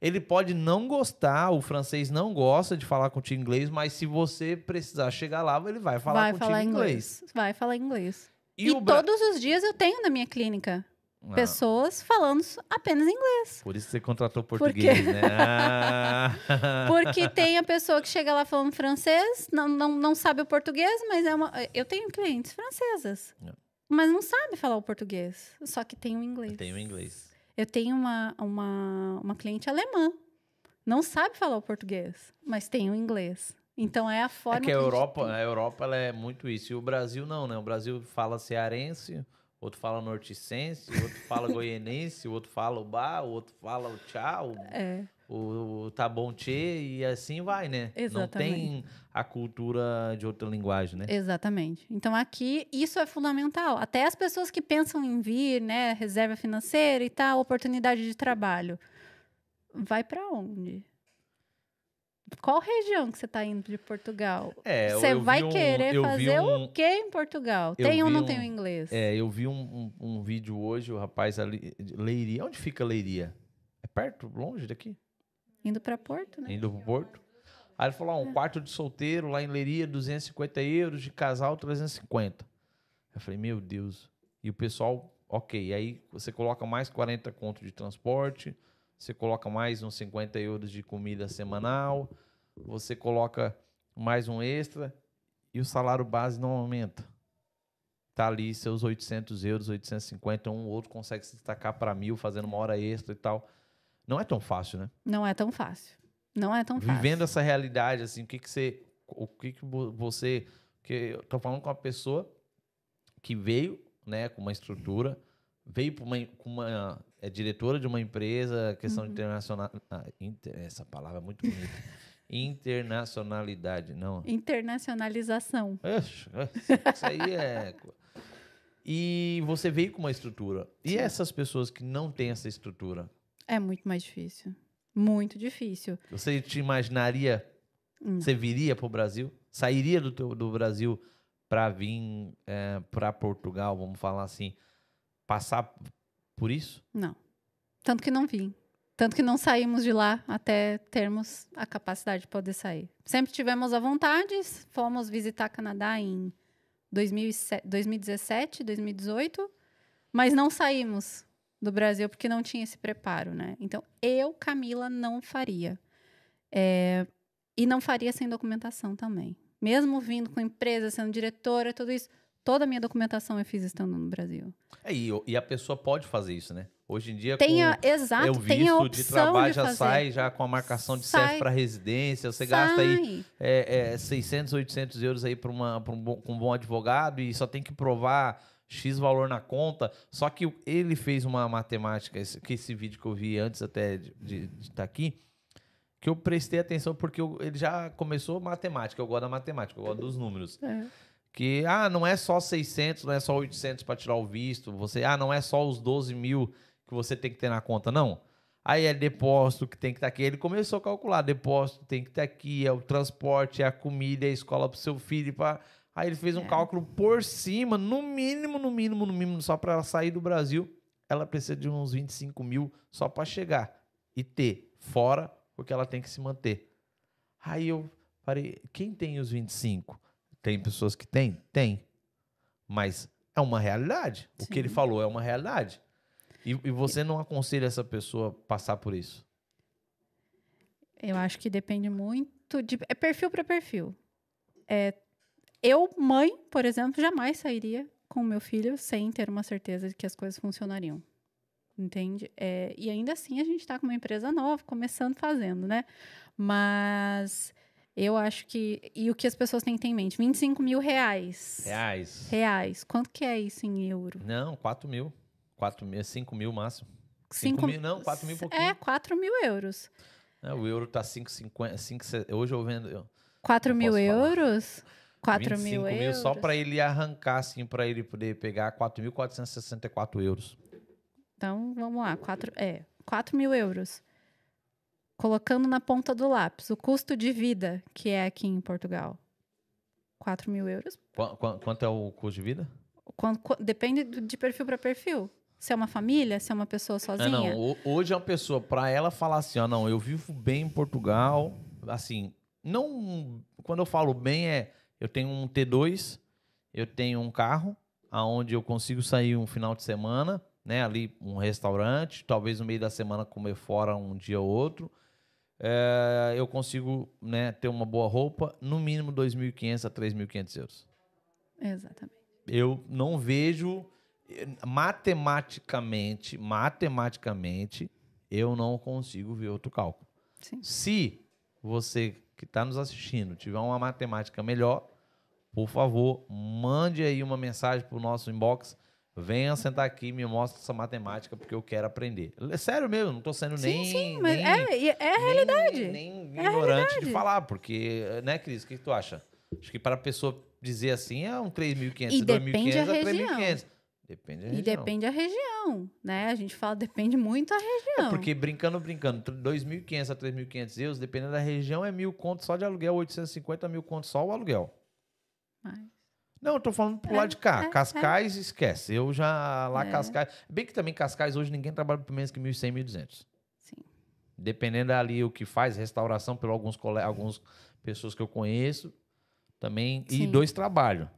Ele pode não gostar, o francês não gosta de falar contigo inglês, mas se você precisar chegar lá, ele vai falar vai contigo falar inglês. inglês. Vai falar inglês. E, E, Bra- todos os dias eu tenho na minha clínica Ah, pessoas falando apenas inglês. Por isso você contratou Por português, né? Ah. Porque tem a pessoa que chega lá falando francês, não, não, não sabe o português, mas é uma. Eu tenho clientes francesas. É. Mas não sabe falar o português. Só que tem o inglês. Tem o inglês. Eu tenho uma, uma, uma cliente alemã. Não sabe falar o português, mas tem o inglês. Então é a forma É que a a gente Europa, tem. a Europa ela é muito isso. E o Brasil não, né? O Brasil fala cearense, outro fala norticense, o outro fala goianense, o outro fala o bar, o outro fala o tchau, É, o, o tá bom tchê, e assim vai, né? Não Exatamente. tem a cultura de outra linguagem, né? exatamente. Então aqui isso é fundamental. Até as pessoas que pensam em vir, né, reserva financeira e tal, oportunidade de trabalho. Vai para onde? Qual região que você está indo de Portugal? É, Você vai um- querer fazer um- o que em Portugal? Tem ou vi não um- tem o inglês? É, eu vi um, um, um vídeo hoje, o rapaz ali, de Leiria. Onde fica Leiria? É perto, longe daqui? Indo para Porto, né? Indo pro Porto? Aí ele falou, ó, um quarto de solteiro lá em Leiria, 250 euros, de casal, 350. Eu falei, meu Deus. E o pessoal, ok. Aí você coloca mais 40 conto de transporte, você coloca mais uns 50 euros de comida semanal, você coloca mais um extra e o salário base não aumenta. Tá ali seus 800 euros, 850, um ou outro consegue se destacar para mil, fazendo uma hora extra e tal. Não é tão fácil, né? Não é tão fácil. Não é tão fácil. Vivendo essa realidade, assim, o que que você. O que que vo- você. Que eu tô falando com uma pessoa que veio, né, com uma estrutura, veio pra uma, com uma. É diretora de uma empresa, questão Uhum. internacional. ah, inter- essa palavra é muito bonita. Internacionalidade, não. Internacionalização. Ixi, Isso aí é. E você veio com uma estrutura. E Sim. essas pessoas que não têm essa estrutura, É muito mais difícil. Muito difícil. você te imaginaria Hum. Você viria para o Brasil? Sairia do, teu, do Brasil para vir para Portugal, vamos falar assim, passar por isso? Não. Tanto que não vim. Tanto que não saímos de lá até termos a capacidade de poder sair. Sempre tivemos a vontade, fomos visitar Canadá em 2007 2017, 2018, mas não saímos do Brasil porque não tinha esse preparo, né? Então, eu, Camila, não faria. É, e não faria sem documentação também. Mesmo vindo com empresa, sendo diretora, tudo isso, toda a minha documentação eu fiz estando no Brasil. É, e, e a pessoa pode fazer isso, né? Hoje em dia, Tem a, com exato, eu tem a visto opção de trabalho já fazer. sai já com a marcação de Sai. CEF para residência. Você gasta aí Sai. é, é, 600, 800 euros aí para um, bom, com um bom advogado e só tem que provar X valor na conta. Só que ele fez uma matemática, esse, que esse vídeo que eu vi antes até de estar aqui, que eu prestei atenção porque eu- ele já começou matemática. Eu gosto da matemática, eu gosto dos números. É. Que, ah, não é só 600, não é só 800 para tirar o visto. Você, ah, não é só os 12 mil que você tem que ter na conta, não. Aí é depósito que tem que estar aqui. Ele começou a calcular, depósito tem que estar aqui, é o transporte, é a comida, é a escola para seu filho. Pra... Aí ele fez um É. cálculo por cima, no mínimo, no mínimo, no mínimo, só para ela sair do Brasil. Ela precisa de uns 25 mil só para chegar e ter, fora porque ela tem que se manter. Aí eu parei, quem tem os 25? Tem pessoas que têm? Tem. Mas é uma realidade. O que ele Sim. falou é uma realidade. E, e você não aconselha essa pessoa passar por isso? Eu acho que depende muito de. É perfil para perfil. É, eu, mãe, por exemplo, jamais sairia com o meu filho sem ter uma certeza de que as coisas funcionariam. Entende? É, e ainda assim a gente está com uma empresa nova, começando fazendo, né? Mas eu acho que. E o que as pessoas têm que ter em mente? 25 mil reais. Reais. Reais. Quanto que é isso em euro? Não, 4 mil. 4 mil, 5 mil máximo. Cinco- 5 mil, não, 4 mil e pouquinho. É, 4 mil euros. É, o euro tá 5,50. 5, hoje eu vendo. eu- 4 Não mil posso falar. euros? 4 25 mil euros. só para ele arrancar, assim, para ele poder pegar 4.464 euros. Então, vamos lá. 4, é, 4 mil euros. Colocando na ponta do lápis o custo de vida que é aqui em Portugal. 4 mil euros. Qu- qu- quanto é o custo de vida? Quan- quan- depende de perfil para perfil. Se é uma família, se é uma pessoa É, sozinha. não, ho- hoje é uma pessoa, para ela falar assim, ó, não, eu vivo bem em Portugal, assim, não, quando eu falo bem é, eu tenho um T2, eu tenho um carro, aonde eu consigo sair um final de semana, né, ali um restaurante, talvez no meio da semana comer fora um dia ou outro, É, eu consigo, né, ter uma boa roupa, no mínimo 2.500 a 3.500 euros. Exatamente. Eu não vejo eh, matematicamente, matematicamente, eu não consigo ver outro cálculo. Sim. Se você que está nos assistindo tiver uma matemática melhor, por favor, mande aí uma mensagem para o nosso inbox. Venha sentar aqui e me mostre essa matemática, porque eu quero aprender. É sério mesmo, não estou sendo Sim, nem. sim, mas nem- é, e é a nem- realidade. Nem, É a ignorante de realidade. falar, porque, né, Cris, o que, que tu acha? Acho que para a pessoa dizer assim é um 3.500, E depende 2.500 a é região. 3.500. Depende da E região. depende da região, né? A gente fala depende muito da região. É porque brincando, brincando, 2.500 a 3.500 euros, dependendo da região, é mil contos só de aluguel, 850 mil contos só o aluguel. Mas- Não, eu tô falando pro É, lado de cá. é, Cascais, esquece. Eu já lá É. Cascais. Bem que também Cascais hoje ninguém trabalha por menos que 1.100, 1.200. Sim. Dependendo ali o que faz, restauração, por alguns cole... algumas pessoas que eu conheço, também. E Sim. dois trabalhos.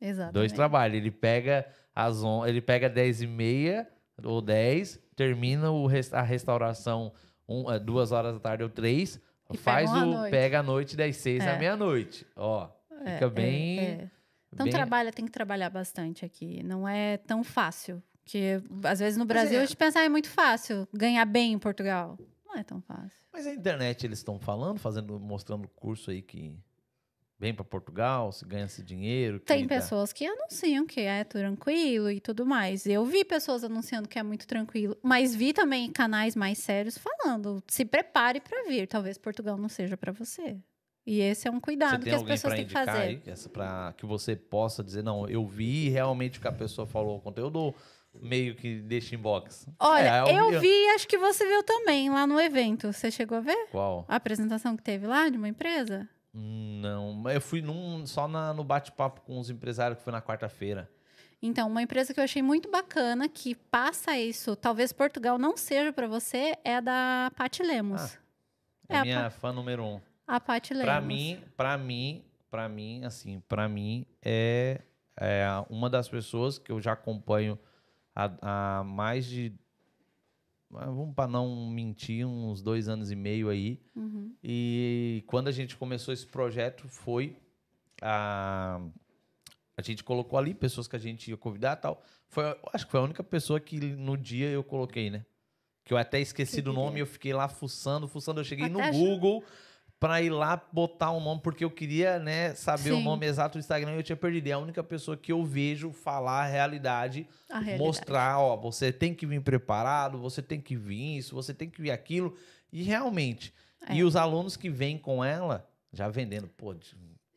Exatamente. Dois trabalhos. Ele pega às on... ele pega 10 e meia ou 10, termina o res- a restauração um, duas horas da tarde ou três, E faz pega o noite. pega a noite das seis à É. meia-noite. Ó, É, fica é, bem. é. Então bem- trabalha, tem que trabalhar bastante aqui. Não é tão fácil. Porque às vezes no Brasil é- a gente pensa, ah, é muito fácil ganhar bem em Portugal. Não é tão fácil. Mas a internet eles estão falando, fazendo, mostrando curso aí que vem para Portugal, se ganha esse dinheiro. Tem que dá- pessoas que anunciam que é tranquilo e tudo mais. Eu vi pessoas anunciando que é muito tranquilo, mas vi também canais mais sérios falando: se prepare para vir. Talvez Portugal não seja para você. E esse é um cuidado que as pessoas para têm que fazer. pra, que você possa dizer, não, eu vi realmente o que a pessoa falou o conteúdo, meio que deixa inbox. Olha, É, eu vi, acho que você viu também lá no evento. Você chegou a ver Qual? a apresentação que teve lá de uma empresa? Não, mas eu fui num, só na- no bate-papo com os empresários que foi na quarta-feira. Então, uma empresa que eu achei muito bacana, que passa isso, talvez Portugal não seja para você, é a da Paty Lemos. Ah, É É a minha fã número um. A Paty Lemos. Pra mim, pra mim, pra mim, assim, pra mim é, é uma das pessoas que eu já acompanho há, há mais de. ah, Vamos para não mentir, uns dois anos e meio aí. Uhum. E quando a gente começou esse projeto, foi a. A gente colocou ali pessoas que a gente ia convidar e tal. Foi, acho que foi a única pessoa que no dia eu coloquei, né? Que eu até esqueci Que do nome eu fiquei lá fuçando, fuçando. Eu cheguei no Até acho- Google pra ir lá botar um nome, porque eu queria, né, saber o Sim. nome exato do Instagram e eu tinha perdido. É a única pessoa que eu vejo falar a realidade, A realidade. mostrar, ó, você tem que vir preparado, você tem que vir isso, você tem que vir aquilo. E realmente. É. E os alunos que vêm com ela, já vendendo, pô,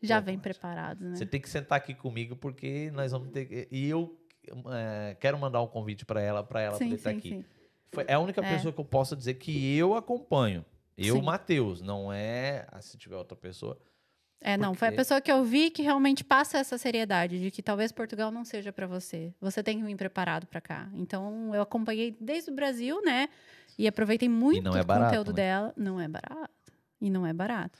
Já Pô, vem Paty, preparados, né? você tem que sentar aqui comigo porque nós vamos ter que... E eu é, quero mandar um convite pra ela, pra ela sim, poder estar sim, aqui. sim. Foi- é a única É. pessoa que eu posso dizer que eu acompanho. Eu. Matheus, não é. ah, se tiver outra pessoa. É, não, foi a pessoa que eu vi que realmente passa essa seriedade de que talvez Portugal não seja para você. Você tem que vir preparado para cá. Então, eu acompanhei desde o Brasil, né? E aproveitei muito não é barato, conteúdo né? dela. Não é barato. E não é barato.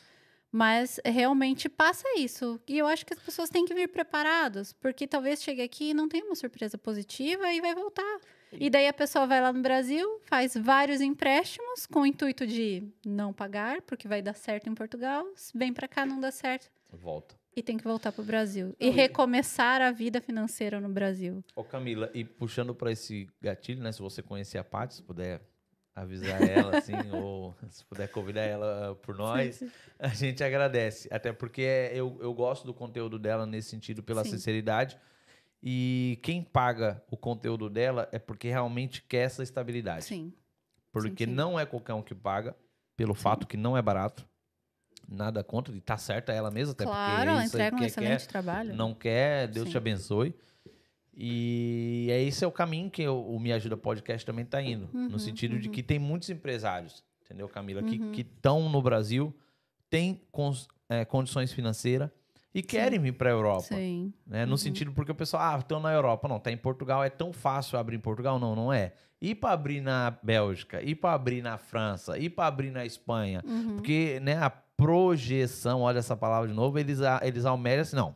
Mas realmente passa isso. E eu acho que as pessoas têm que vir preparados, porque talvez chegue aqui e não tenha uma surpresa positiva e vai voltar. E daí a pessoa vai lá no Brasil, faz vários empréstimos com o intuito de não pagar, porque vai dar certo em Portugal, vem para cá não dá certo Volta. e tem que voltar para o Brasil e recomeçar a vida financeira no Brasil. Ô, Camila, e puxando pra esse gatilho, né? Se você conhecer a Paty, se puder avisar ela, assim, ou se puder convidar ela por nós, Sim, sim. a gente agradece. Até porque é, eu, eu gosto do conteúdo dela nesse sentido, pela Sim. sinceridade. E quem paga o conteúdo dela é porque realmente quer essa estabilidade. Sim. Porque sim. não é qualquer um que paga, pelo fato que não é barato. Nada contra, e tá certa ela mesma, até Claro, porque isso aí entrega um quer, excelente quer, trabalho. não quer, Deus Sim. te abençoe. E é esse é o caminho que o, o Me Ajuda Podcast também tá indo. Uhum, no sentido de uhum. que tem muitos empresários, entendeu, Camila? Uhum. Que estão no Brasil, têm é, condições financeiras e querem vir para a Europa. Sim. Né? No Uhum. sentido, porque o pessoal, ah, estão na Europa. Não, tá em Portugal, é tão fácil abrir em Portugal? Não, não é. Ir para abrir na Bélgica, ir para abrir na França, ir para abrir na Espanha. Uhum. Porque, né, a projeção, olha essa palavra de novo, eles, a- eles almejam assim, não.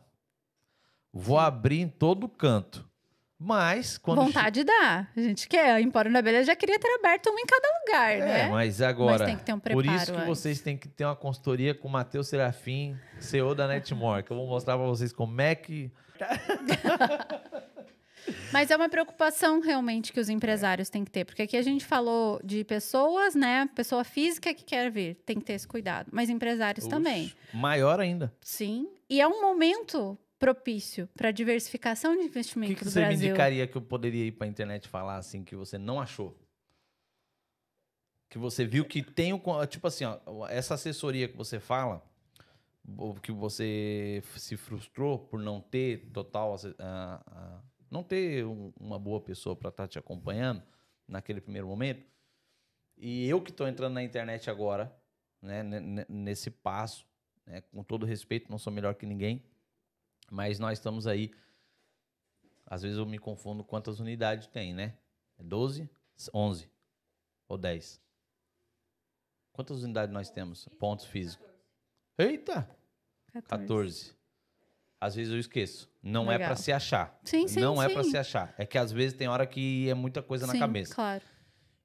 Vou abrir em todo canto. Mas, quando. Vontade dá. A gente quer. O Empório da Beleza já queria ter aberto um em cada lugar, che- É, né? mas agora. Mas tem que ter um Por preparo isso que antes. vocês têm que ter uma consultoria com o Matheus Serafim, CEO da Netmore, que eu vou mostrar para vocês como é que. Mas é uma preocupação realmente que os empresários têm que ter, porque aqui a gente falou de pessoas, né? Pessoa física que quer vir, tem que ter esse cuidado. Mas empresários também. Maior ainda. Sim. E é um momento propício para diversificação de O investimento que, que do você me Brasil. indicaria que eu poderia ir para a internet falar assim que você não achou? Que você viu que tem o. Tipo assim, ó, essa assessoria que você fala, o que você se frustrou por não ter total. ah, ah, não ter um- uma boa pessoa para estar te acompanhando naquele primeiro momento. E eu que estou entrando na internet agora, né, ne- ne- nesse passo, né, com todo respeito, não sou melhor que ninguém, mas nós estamos aí às vezes eu me confundo quantas unidades tem, né? É 12, 11 ou 10? Quantas unidades nós temos? Pontos físicos. Eita, 14. Às vezes eu esqueço. Não é Legal. para se achar. Sim, sim, Não é sim. para se achar. É que às vezes tem hora que é muita coisa na Sim, cabeça. Claro.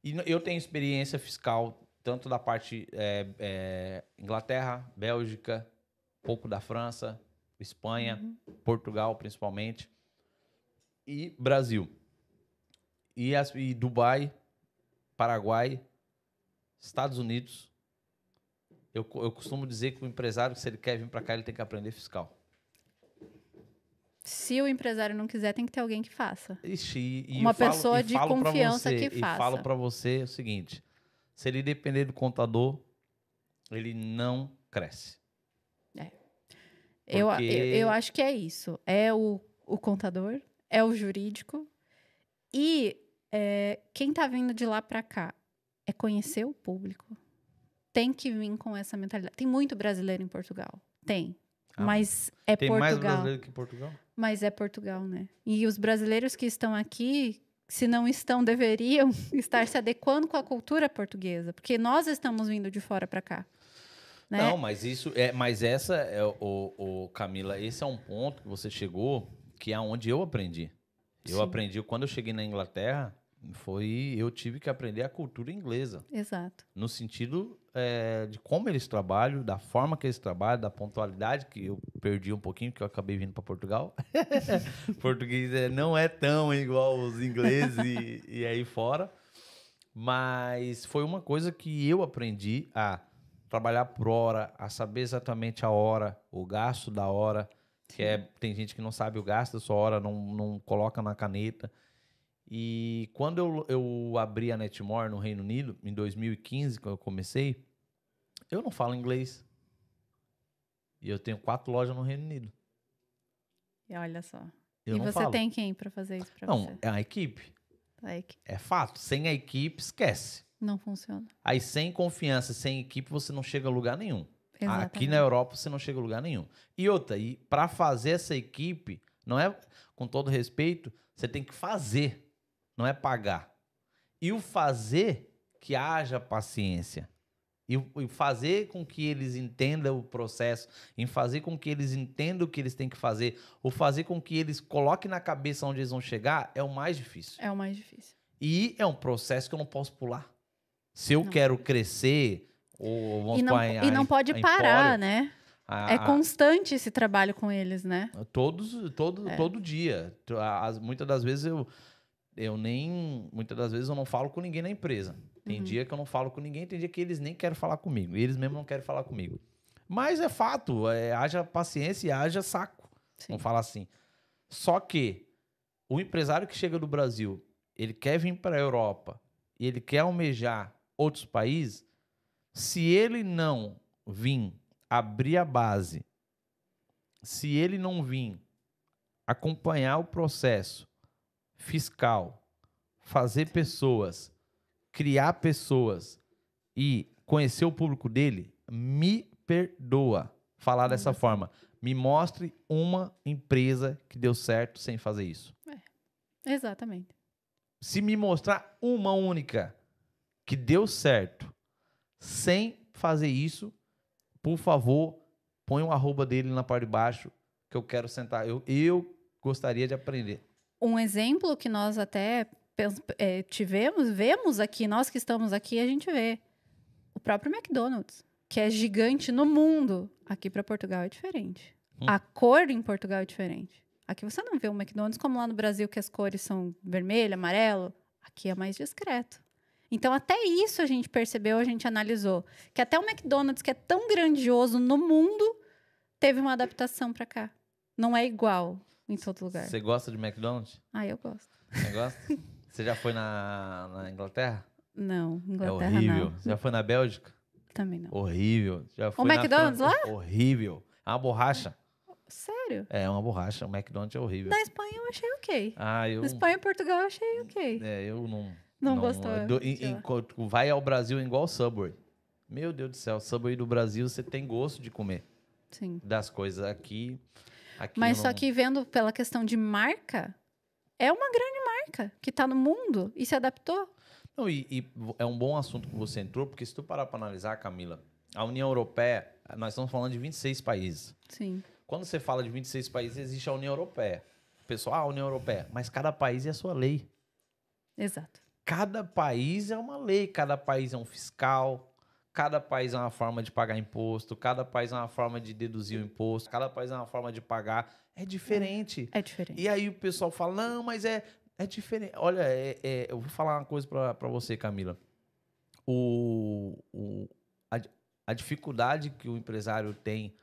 E eu tenho experiência fiscal tanto da parte é, é, Inglaterra, Bélgica, pouco da França, Espanha, Uhum. Portugal principalmente e Brasil. E, as- e Dubai, Paraguai, Estados Unidos. Eu, eu costumo dizer que o empresário, se ele quer vir para cá, ele tem que aprender fiscal. Se o empresário não quiser, tem que ter alguém que faça. Ixi, e, e Uma falo- pessoa e de confiança você- que E faça. falo para você o seguinte: se ele depender do contador, ele não cresce. Eu, Porque- eu, eu acho que é isso. É o, o contador, é o jurídico. E é, quem tá vindo de lá para cá é conhecer o público. Tem que vir com essa mentalidade. Tem muito brasileiro em Portugal. Tem. Ah, mas é Tem mais Portugal. brasileiro que Portugal? Mas é Portugal, né? E os brasileiros que estão aqui, se não estão, deveriam estar se adequando com a cultura portuguesa, porque nós estamos vindo de fora para cá. Né? Não, mas isso é, mas essa é o, o Camila, esse é um ponto que você chegou que é onde eu aprendi. Eu Sim. aprendi quando eu cheguei na Inglaterra, foi eu tive que aprender a cultura inglesa, Exato. no sentido é, de como eles trabalham, da forma que eles trabalham, da pontualidade que eu perdi um pouquinho porque eu acabei vindo para Portugal. Português é, não é tão igual os ingleses e, e aí fora, mas foi uma coisa que eu aprendi a trabalhar por hora, a saber exatamente a hora, o gasto da hora, que é, tem gente que não sabe o gasto da sua hora, não, não coloca na caneta. E quando eu, eu abri a Netmore no Reino Unido, em 2015, quando eu comecei, eu não falo inglês. E eu tenho quatro lojas no Reino Unido. E olha só. Eu e não você falo. tem quem para fazer isso para Não, você? é a equipe. Aí que É fato. Sem a equipe, esquece. Não funciona. Aí, sem confiança, sem equipe, você não chega a lugar nenhum. Aqui Exatamente. na Europa você não chega a lugar nenhum. E outra, e para fazer essa equipe, não é com todo respeito, você tem que fazer, não é pagar. E o fazer que haja paciência. E o e fazer com que eles entendam o processo, em fazer com que eles entendam o que eles têm que fazer, ou fazer com que eles coloquem na cabeça onde eles vão chegar, é o mais difícil. É o mais difícil. E é um processo que eu não posso pular. Se eu Não. quero crescer, ou vamos E não, a- e não pode a parar, né? É constante esse trabalho com eles, né? Todos, todo, É. todo dia. As- muitas das vezes eu, eu nem. Muitas das vezes eu não falo com ninguém na empresa. Tem Uhum. dia que eu não falo com ninguém, tem dia que eles nem querem falar comigo. Eles mesmos não querem falar comigo. Mas é fato, é, haja paciência e haja saco. Sim. Vamos falar assim. Só que o empresário que chega do Brasil, ele quer vir para a Europa e ele quer almejar outros países, se ele não vir abrir a base, se ele não vir acompanhar o processo fiscal, fazer pessoas, criar pessoas e conhecer o público dele, me perdoa falar dessa Olha só. forma. Me mostre uma empresa que deu certo sem fazer isso. Exatamente. Se me mostrar uma única que deu certo sem fazer isso, por favor, põe o arroba dele na parte de baixo que eu quero sentar. Eu, eu gostaria de aprender. Um exemplo que nós até é, tivemos, vemos aqui, nós que estamos aqui, a gente vê. O próprio McDonald's, que é gigante no mundo. Aqui para Portugal é diferente. Hum. A cor em Portugal é diferente. Aqui você não vê um McDonald's como lá no Brasil, que as cores são vermelho, amarelo. Aqui é mais discreto. Então, até isso a gente percebeu, a gente analisou. Que até o McDonald's, que é tão grandioso no mundo, teve uma adaptação para cá. Não é igual em todo lugar. Você gosta de McDonald's? Ah, eu gosto. Você gosta? Você já foi na, na Inglaterra? Não, é Inglaterra horrível. não. Você já foi na Bélgica? Também não. Horrível. Já foi na McDonald's França? Horrível. É uma borracha. Sério? É uma borracha. O McDonald's é horrível. Na Espanha eu achei ok. Ah, eu. Na Espanha e Portugal eu achei ok. É, eu não. Não gostou, do- em- em- vai ao Brasil igual o Subway. Meu Deus do céu, o Subway do Brasil você tem gosto de comer Sim. das coisas aqui. aqui Mas eu só não- que vendo pela questão de marca, é uma grande marca que tá no mundo e se adaptou. Não, e, e é um bom assunto que você entrou, porque se tu parar para analisar, Camila, a União Europeia, nós estamos falando de 26 países. Sim. Quando você fala de 26 países, existe a União Europeia. O pessoal, ah, a União Europeia. Mas cada país é a sua lei. Exato. Cada país é uma lei, cada país é um fiscal, cada país é uma forma de pagar imposto, cada país é uma forma de deduzir o imposto, cada país é uma forma de pagar. É diferente. É diferente. E aí o pessoal fala, não, mas é, é diferente. Olha, é- é- eu vou falar uma coisa pra pra você, Camila. O, o- a, a dificuldade que o empresário tem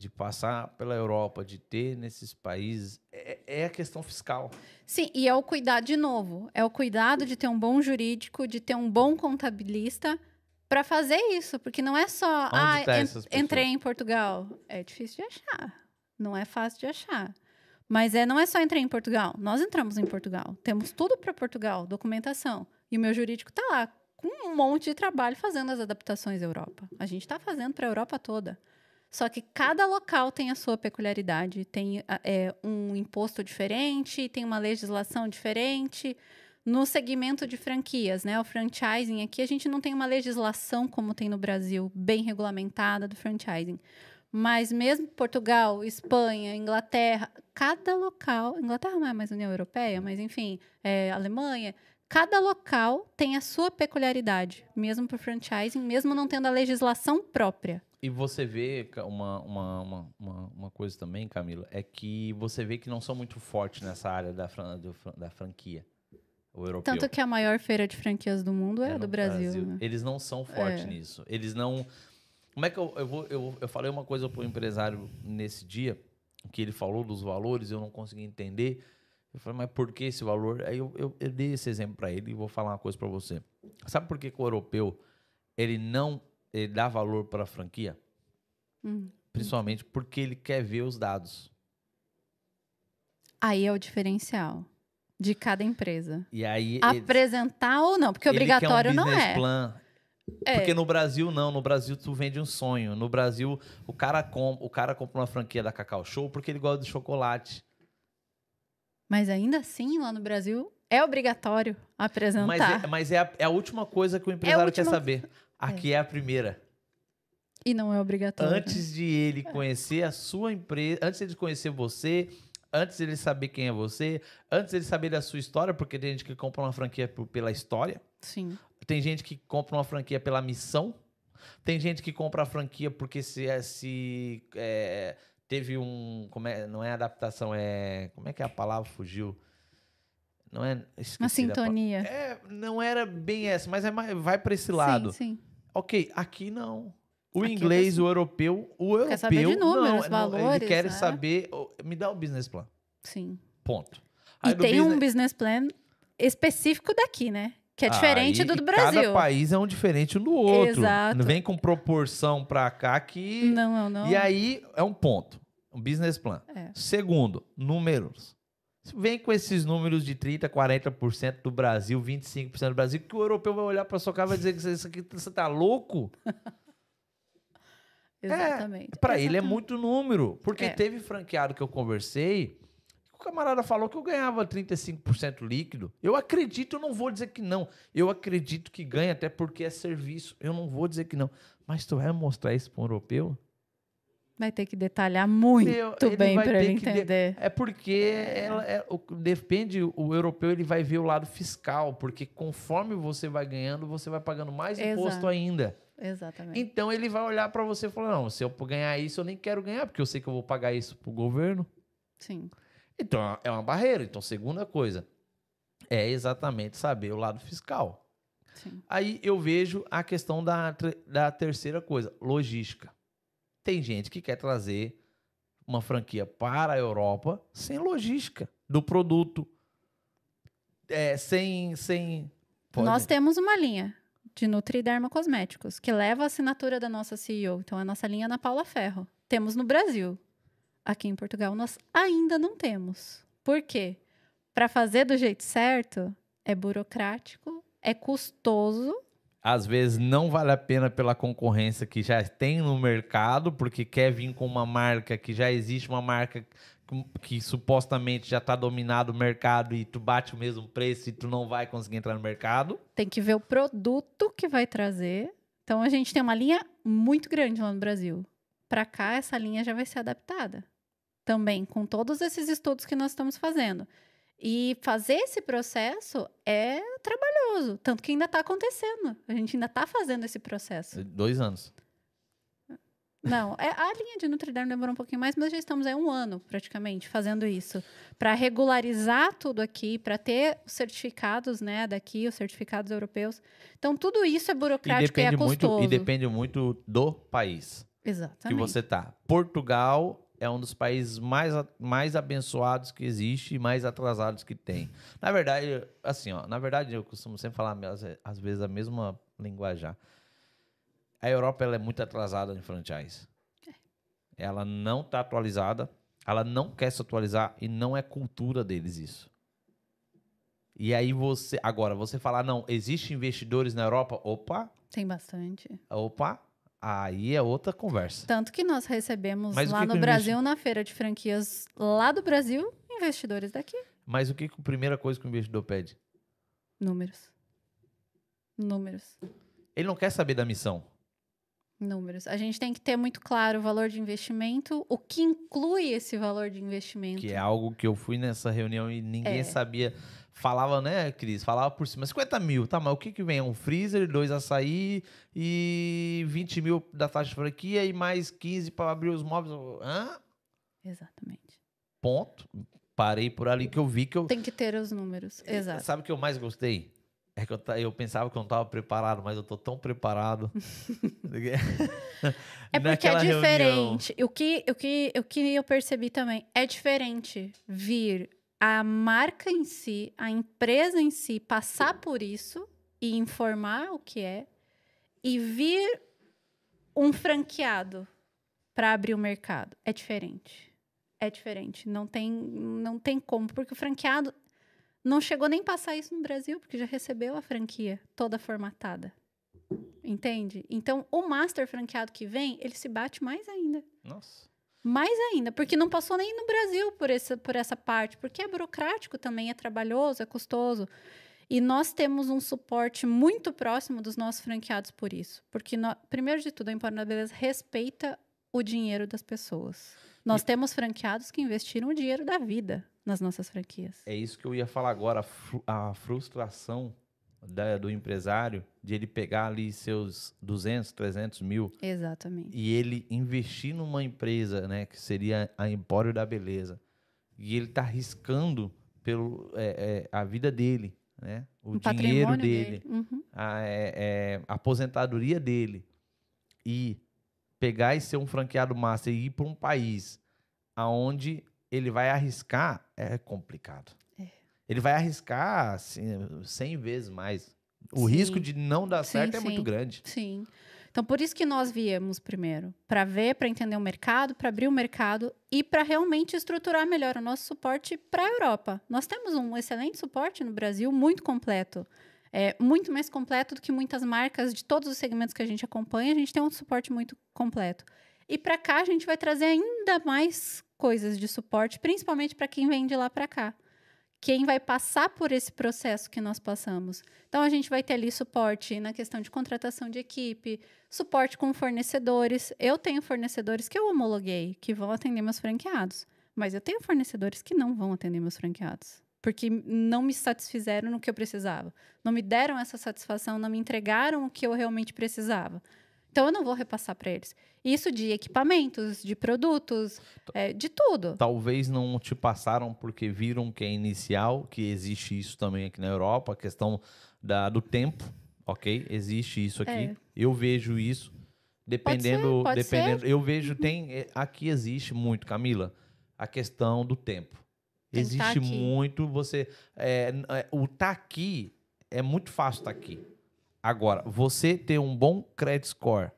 de passar pela Europa, de ter nesses países, é, é a questão fiscal. Sim, e é o cuidado de novo. É o cuidado de ter um bom jurídico, de ter um bom contabilista para fazer isso, porque não é só Onde ah, tá en- entrei em Portugal. É difícil de achar. Não é fácil de achar. Mas é, não é só entrei em Portugal. Nós entramos em Portugal. Temos tudo para Portugal, documentação. E o meu jurídico está lá com um monte de trabalho fazendo as adaptações à Europa. A gente está fazendo para a Europa toda. Só que cada local tem a sua peculiaridade, tem a- é, um imposto diferente, tem uma legislação diferente. No segmento de franquias, né, o franchising aqui, a gente não tem uma legislação como tem no Brasil, bem regulamentada do franchising. Mas mesmo Portugal, Espanha, Inglaterra, cada local, Inglaterra não é mais União Europeia, mas enfim, é, Alemanha, cada local tem a sua peculiaridade, mesmo para o franchising, mesmo não tendo a legislação própria. E você vê uma, uma, uma, uma, coisa também, Camila, é que você vê que não são muito fortes nessa área da, fran- da franquia. O europeu. Tanto que a maior feira de franquias do mundo é, a no do Brasil. né? Eles não são fortes É. nisso. Eles não. Como é que eu, eu vou. Eu, eu falei uma coisa pro empresário nesse dia, que ele falou dos valores, eu não consegui entender. Eu falei, mas por que esse valor? Aí eu, eu, eu dei esse exemplo para ele e vou falar uma coisa para você. Sabe por que, que o europeu ele não ele dá valor para a franquia? Hum. Principalmente porque ele quer ver os dados. Aí é o diferencial de cada empresa. E aí ele- Apresentar ou não, porque ele quer um obrigatório não é. plan. É. Porque no Brasil não, no Brasil tu vende um sonho. No Brasil o cara, com, o cara compra uma franquia da Cacau Show porque ele gosta de chocolate. Mas ainda assim, lá no Brasil, é obrigatório apresentar. Mas, é, mas é, a, é a última coisa que o empresário quer última- saber. Aqui é. a primeira. E não é obrigatório. Antes de ele conhecer a sua empresa, antes de ele conhecer você, antes de ele saber quem é você, antes de ele saber da sua história, porque tem gente que compra uma franquia pela história, Sim. tem gente que compra uma franquia pela missão, tem gente que compra a franquia porque se, é- se é, teve um. Como é, não é adaptação, é. Como é que é a palavra? Fugiu. Não é. Uma sintonia. É, não era bem essa, mas é vai para esse lado. Sim, sim. Ok, aqui não. O Aqui inglês, você- o europeu, o europeu Quer saber de números, não, valores, ele quer né? saber, me dá o business plan. sim. Ponto. E Aí do tem um business- business plan específico daqui, né? Que é diferente do do e Brasil. Cada país é um diferente um do outro. Exato. Não vem com proporção pra cá que Não, não, não. E aí é um ponto, um business plan. É. Segundo, números. Vem com esses números de 30, 40% do Brasil, 25% do Brasil, que o europeu vai olhar pra sua cara e vai dizer que isso aqui você tá louco? Exatamente. Para ele é muito número. Porque É. teve franqueado que eu conversei, o camarada falou que eu ganhava 35% líquido. Eu acredito, eu não vou dizer que não. Eu acredito que ganha, até porque é serviço. Eu não vou dizer que não. Mas tu vai mostrar isso para um europeu? Vai ter que detalhar muito Meu, bem para ele que de- entender. É porque ela é- o- depende, o europeu ele vai ver o lado fiscal, porque conforme você vai ganhando, você vai pagando mais imposto Exato. ainda. Exatamente. Então ele vai olhar para você e falar: não, se eu ganhar isso, eu nem quero ganhar, porque eu sei que eu vou pagar isso pro governo. Sim. Então é uma barreira. Então, segunda coisa é exatamente saber o lado fiscal. Sim. Aí eu vejo a questão da, da terceira coisa, logística. Tem gente que quer trazer uma franquia para a Europa sem logística do produto. É, sem. sem pode- Nós temos uma linha de Nutriderma Cosméticos, que leva a assinatura da nossa CEO. Então, a nossa linha é na Paula Ferro. Temos no Brasil. Aqui em Portugal, nós ainda não temos. Por quê? Para fazer do jeito certo, é burocrático, é custoso. Às vezes não vale a pena pela concorrência que já tem no mercado, porque quer vir com uma marca que já existe, uma marca que, que supostamente já está dominado o mercado e tu bate o mesmo preço e tu não vai conseguir entrar no mercado. Tem que ver o produto que vai trazer. Então, a gente tem uma linha muito grande lá no Brasil. Para cá, essa linha já vai ser adaptada. Também com todos esses estudos que nós estamos fazendo. E fazer esse processo é trabalhoso, tanto que ainda está acontecendo. A gente ainda está fazendo esse processo. Dois anos. Não, é, a linha de Nutriderm demorou um pouquinho mais, mas já estamos aí um ano praticamente fazendo isso. Para regularizar tudo aqui, para ter os certificados né, daqui, os certificados europeus. Então, tudo isso é E burocrático e, é depende, muito, custoso. e depende muito do país que Exatamente. você tá. Portugal é um dos países mais, mais abençoados que existe e mais atrasados que tem. Na verdade, assim, ó, na verdade eu costumo sempre falar às, às vezes a mesma linguajar. A Europa ela é muito atrasada em franchise. Ela não está atualizada, ela não quer se atualizar e não é cultura deles isso. E aí você, agora você falar não, existe investidores na Europa? Opa, Tem bastante. Opa, aí é outra conversa. Tanto que nós recebemos Mas lá que no que Brasil, na feira de franquias lá do Brasil, investidores daqui. Mas o que, que a primeira coisa que o investidor pede? Números. Números. Ele não quer saber da missão. Números. A gente tem que ter muito claro o valor de investimento, o que inclui esse valor de investimento. Que é algo que eu fui nessa reunião e ninguém É. sabia. Falava, né, Cris? Falava por cima. 50 mil, tá, mas o que que vem? Um freezer, dois açaí e 20 mil da taxa de franquia e mais 15 para abrir os móveis. Hã? Exatamente. Ponto. Parei por ali que eu vi que eu... Tem que ter os números. Exato. Sabe o que eu mais gostei? É que eu, eu pensava que eu não estava preparado, mas eu tô tão preparado. É porque é reunião. diferente. O que, o, que, o que eu percebi também é diferente vir a marca em si, a empresa em si, passar por isso e informar o que é, e vir um franqueado para abrir o mercado. É diferente. É diferente. Não tem, não tem como, porque o franqueado não chegou nem passar isso no Brasil, porque já recebeu a franquia toda formatada. Entende? Então, o master franqueado que vem, ele se bate mais ainda. Nossa. Mais ainda, porque não passou nem no Brasil por essa, por essa parte, porque é burocrático também, é trabalhoso, é custoso. E nós temos um suporte muito próximo dos nossos franqueados por isso. Porque, nó- primeiro de tudo, a Empório da Beleza respeita o dinheiro das pessoas. Nós temos franqueados que investiram o dinheiro da vida nas nossas franquias. É isso que eu ia falar agora, a frustração da- do empresário de ele pegar ali seus 200, 300 mil Exatamente. e ele investir numa empresa, né, que seria a Empório da Beleza, e ele tá arriscando pelo é, é, a vida dele, né, o O dinheiro patrimônio dele, Uhum. a, é, é, a aposentadoria dele e pegar e ser um franqueado master e ir para um país aonde ele vai arriscar é complicado. Ele vai arriscar assim, 100 vezes mais. O Sim. risco de não dar Sim, certo é muito grande. Sim. Então, por isso que nós viemos primeiro, para ver, para entender o mercado, para abrir o mercado e para realmente estruturar melhor o nosso suporte para a Europa. Nós temos um excelente suporte no Brasil, muito completo. É, muito mais completo do que muitas marcas de todos os segmentos que a gente acompanha. A gente tem um suporte muito completo. E para cá, a gente vai trazer ainda mais coisas de suporte, principalmente para quem vem de lá para cá. Quem vai passar por esse processo que nós passamos. Então, a gente vai ter ali suporte na questão de contratação de equipe, suporte com fornecedores. Eu tenho fornecedores que eu homologuei, que vão atender meus franqueados. Mas eu tenho fornecedores que não vão atender meus franqueados. Porque não me satisfizeram no que eu precisava. Não me deram essa satisfação, não me entregaram o que eu realmente precisava. Então, eu não vou repassar para eles. Isso de equipamentos, de produtos, é, de tudo. Talvez não te passaram porque viram que é inicial, que existe isso também aqui na Europa, a questão da, do tempo, ok? Existe isso aqui. É. Eu vejo isso. Dependendo, pode dependendo, eu vejo tem eh, aqui existe muito, Camila, a questão do tempo. Tem tá existe muito você é, é, o tá aqui é muito fácil estar aqui. Agora, você ter um bom credit score,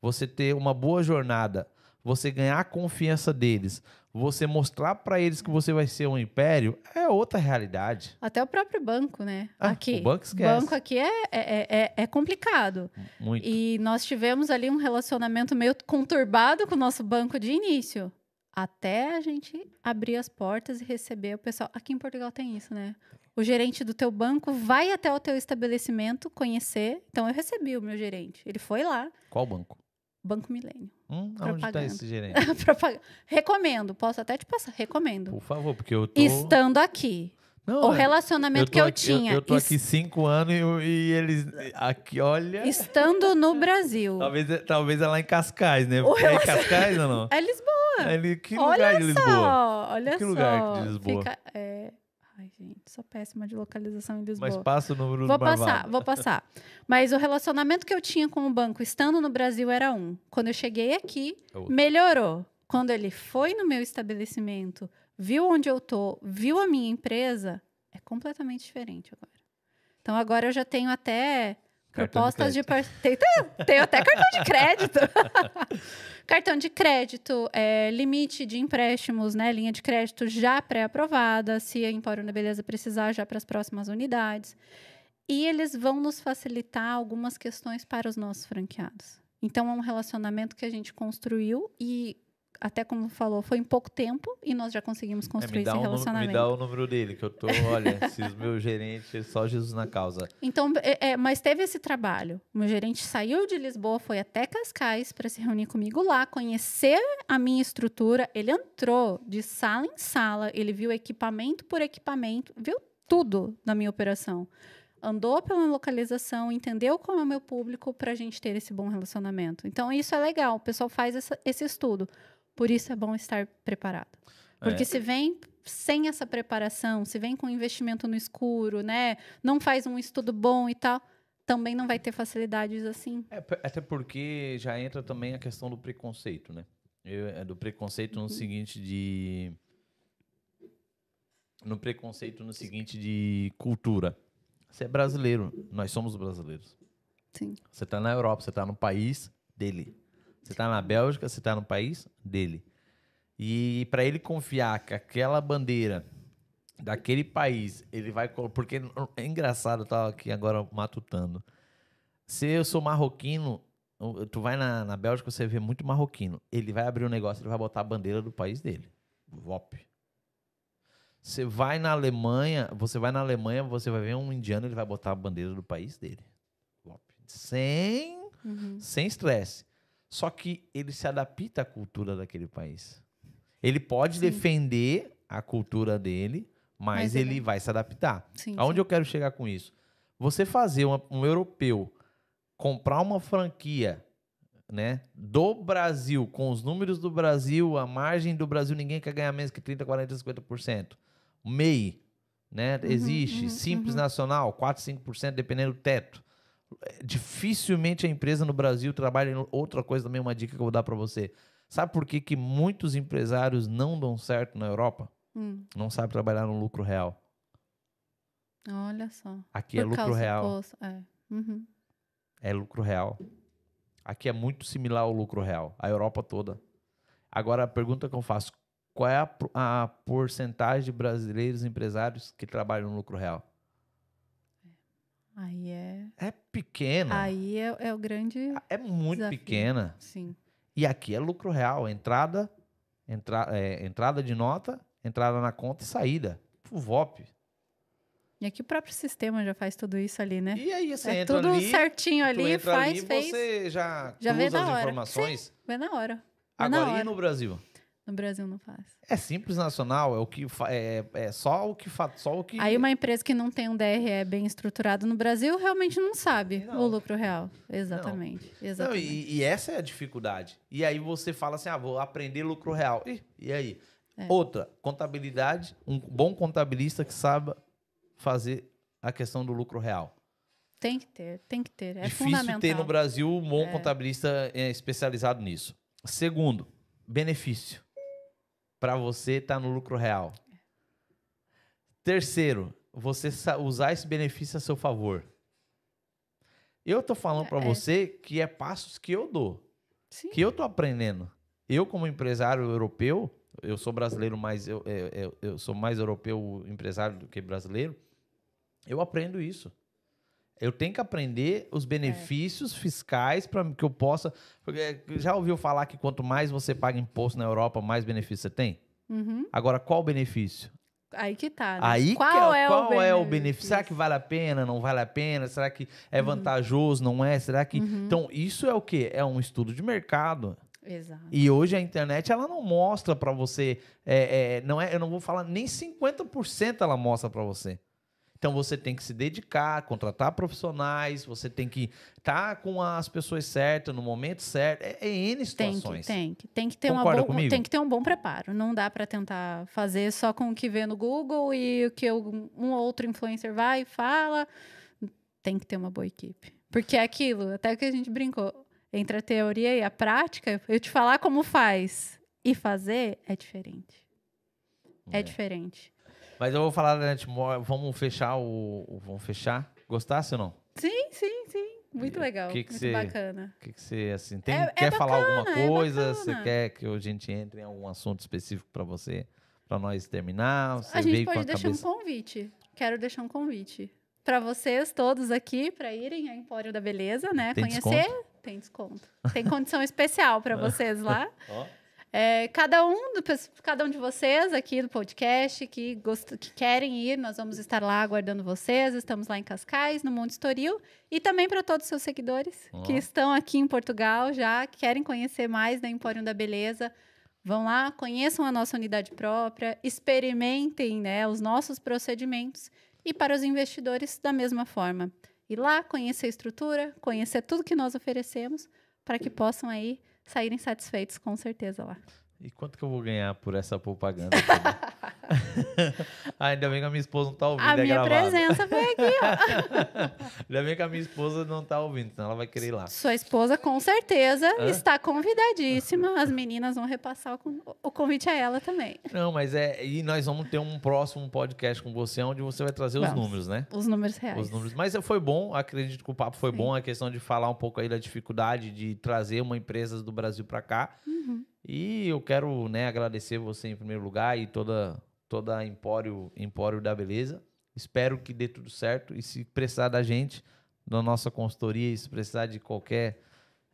você ter uma boa jornada, você ganhar a confiança deles, você mostrar para eles que você vai ser um império, é outra realidade. Até o próprio banco, né? Ah, aqui. o banco esquece. banco aqui é, é, é, é complicado. Muito. E nós tivemos ali um relacionamento meio conturbado com o nosso banco de início. Até a gente abrir as portas e receber o pessoal. Aqui em Portugal tem isso, né? O gerente do teu banco vai até o teu estabelecimento conhecer. Então, eu recebi o meu gerente. Ele foi lá, Qual banco? Banco Milênio. Hum, onde está esse gerente? Recomendo. Posso até te passar. Recomendo. Por favor, porque eu tô Estando aqui. Não, o é- relacionamento tô que eu aqui- tinha. Eu, tô es- aqui cinco anos e, e eles aqui, olha. Estando no Brasil. Talvez, talvez é lá em Cascais, né? O É em Cascais ou não? É Lisboa. É que Olha lugar de Lisboa? Só, olha Que só. lugar de Lisboa? Fica, é... Ai, gente, sou péssima de localização em Lisboa. Mas passa o número Vou do Marvado. passar, vou passar. Mas o relacionamento que eu tinha com o banco estando no Brasil era um. Quando eu cheguei aqui, É outro. melhorou. Quando ele foi no meu estabelecimento, viu onde eu tô, viu a minha empresa, é completamente diferente agora. Então agora eu já tenho até Cartão de propostas de, par... tenho, tenho até cartão de crédito. cartão de crédito, é, limite de empréstimos, né, linha de crédito já pré-aprovada, se a Empório da Beleza precisar já para as próximas unidades. E eles vão nos facilitar algumas questões para os nossos franqueados. Então, é um relacionamento que a gente construiu e, até como falou, foi em pouco tempo e nós já conseguimos É, construir dá esse o número, me relacionamento. dá o número dele, que eu tô, olha, se os meus gerentes, só Jesus na causa. Então, é, é, mas teve esse trabalho. O meu gerente saiu de Lisboa, foi até Cascais para se reunir comigo lá, conhecer a minha estrutura. Ele entrou de sala em sala, ele viu equipamento por equipamento, viu tudo da minha operação. Andou pela localização, entendeu qual é o meu público para a gente ter esse bom relacionamento. Então, isso é legal. O pessoal faz essa- esse estudo. Por isso é bom estar preparado. Porque É. se vem sem essa preparação, se vem com investimento no escuro, né? Não faz um estudo bom e tal, também não vai ter facilidades assim. É, até porque já entra também a questão do preconceito, né? Eu- é do preconceito Uhum. no seguinte de. No preconceito no seguinte de cultura. Você é brasileiro, nós somos brasileiros. Sim. Você tá na Europa, você tá no país dele. Você tá na Bélgica, você tá no país dele. E para ele confiar que aquela bandeira daquele país, ele vai. Porque é engraçado, eu tava aqui agora matutando. Se eu sou marroquino, tu vai na, na Bélgica, você vê muito marroquino. Ele vai abrir um negócio, ele vai botar a bandeira do país dele. VOP. Você vai na Alemanha, você vai na Alemanha, você vai ver um indiano, ele vai botar a bandeira do país dele. VOP. Sem Uhum. sem estresse. Só que ele se adapta à cultura daquele país. Ele pode Sim. defender a cultura dele, mas, Mas ele ele- vai se adaptar. Sim, Aonde sim. eu quero chegar com isso? Você fazer uma- um europeu comprar uma franquia né, do Brasil, com os números do Brasil, a margem do Brasil, ninguém quer ganhar menos que 30, 40, 50%. MEI, né, existe. uhum, Simples uhum. Nacional, 4, 5%, dependendo do teto. É, Dificilmente a empresa no Brasil trabalha em outra coisa também, uma dica que eu vou dar para você. Sabe por que, que muitos empresários não dão certo na Europa? Hum, Não sabem trabalhar no lucro real. olha só. Aqui é Por lucro causa do real. É. Uhum. É lucro real. Aqui é muito similar ao lucro real. A Europa toda. Agora, a pergunta que eu faço: qual é a, a porcentagem de brasileiros empresários que trabalham no lucro real? Aí é. É pequena. Aí é, é o grande. É muito desafio. pequena. Sim. E aqui é lucro real. Entrada, entra, é, entrada de nota, entrada na conta e saída. VOP. E aqui o próprio sistema já faz tudo isso ali, né? E aí você é entra tudo ali, certinho ali, faz, ali, fez. você já, Já vê na as hora. informações. Vê na hora. Vê na Agora, e hora. no Brasil? No Brasil não faz. É simples nacional, é o que é, é só o que só o que Aí uma empresa que não tem um DRE bem estruturado no Brasil realmente não sabe Não. o lucro real. Exatamente. Não, Exatamente. e, e essa é a dificuldade. E aí você fala assim: "Ah, vou aprender lucro real". Ih, e aí? É. Outra, contabilidade, um bom contabilista que saiba fazer a questão do lucro real. Tem que ter, tem que ter. É Difícil fundamental. ter no Brasil um bom É. contabilista é, especializado nisso. Segundo, benefício. Para você estar no lucro real. Terceiro, você sa- usar esse benefício a seu favor. Eu tô falando para É. você que é passos que eu dou, Sim. que eu tô aprendendo. Eu como empresário europeu, eu sou brasileiro, mas eu, eu, eu- eu sou mais europeu empresário do que brasileiro. Eu aprendo isso. Eu tenho que aprender os benefícios fiscais para que eu possa. Porque já ouviu falar que quanto mais você paga imposto na Europa, mais benefício você tem? Uhum. Agora, qual o benefício? Aí que tá. né? Aí qual que é, qual o é o benefício? benefício? Será que vale a pena? Não vale a pena? Será que é vantajoso? Não é? Será que. Uhum. Então, isso é o quê? É um estudo de mercado. Exato. E hoje a internet ela não mostra para você, é, é, não é, eu não vou falar nem 50% ela mostra para você. Então você tem que se dedicar, contratar profissionais, você tem que estar com as pessoas certas no momento certo. É, é N Tem que, situações. tem que, tem que ter uma Concorda comigo? tem que ter um bom preparo. Não dá para tentar fazer só com o que vê no Google e o que um outro influencer vai e fala. Tem que ter uma boa equipe. Porque é aquilo, até que a gente brincou, entre a teoria e a prática, eu te falar como faz e fazer é diferente. É, É. diferente. Mas eu vou falar, né, tipo, vamos fechar o, vamos fechar. Gostasse ou não? Sim, sim, sim. Muito legal. que que muito cê- bacana. O que, você assim tem? É- é quer falar alguma bacana, é coisa? Você bacana. quer que a gente entre em algum assunto específico para você, para nós terminar? Você a gente pode a deixar cabeça. um convite. Quero deixar um convite para vocês todos aqui para irem ao Empório da Beleza, né? Tem Conhecer. Tem desconto. Tem condição especial para vocês lá. Ó. É, cada, um do, cada um de vocês aqui do podcast que, gost, que querem ir, nós vamos estar lá aguardando vocês. Estamos lá em Cascais, no Monte Estoril. E também para todos os seus seguidores Ó. que estão aqui em Portugal já, que querem conhecer mais da Empório da Beleza. Vão lá, conheçam a nossa unidade própria, experimentem né, os nossos procedimentos. E para os investidores, da mesma forma. Ir lá, conhecer a estrutura, conhecer tudo que nós oferecemos, para que possam aí saírem satisfeitos, com certeza lá. E quanto que eu vou ganhar por essa propaganda? ah, ainda bem que a minha esposa não tá ouvindo. A é minha gravado. presença foi aqui, ó. Ainda bem que a minha esposa não tá ouvindo, senão ela vai querer ir lá. Sua esposa, com certeza, Hã? está convidadíssima. As meninas vão repassar o, con- o convite a ela também. Não, mas é. E nós vamos ter um próximo podcast com você, onde você vai trazer os Vamos. números, né? Os números reais. Os números. Mas foi bom, acredito que o papo foi Sim. bom, a questão de falar um pouco aí da dificuldade de trazer uma empresa do Brasil para cá. Uhum. E eu quero, né, agradecer você em primeiro lugar e toda toda a Empório, Empório da Beleza. Espero que dê tudo certo e se precisar da gente, da nossa consultoria, se precisar de qualquer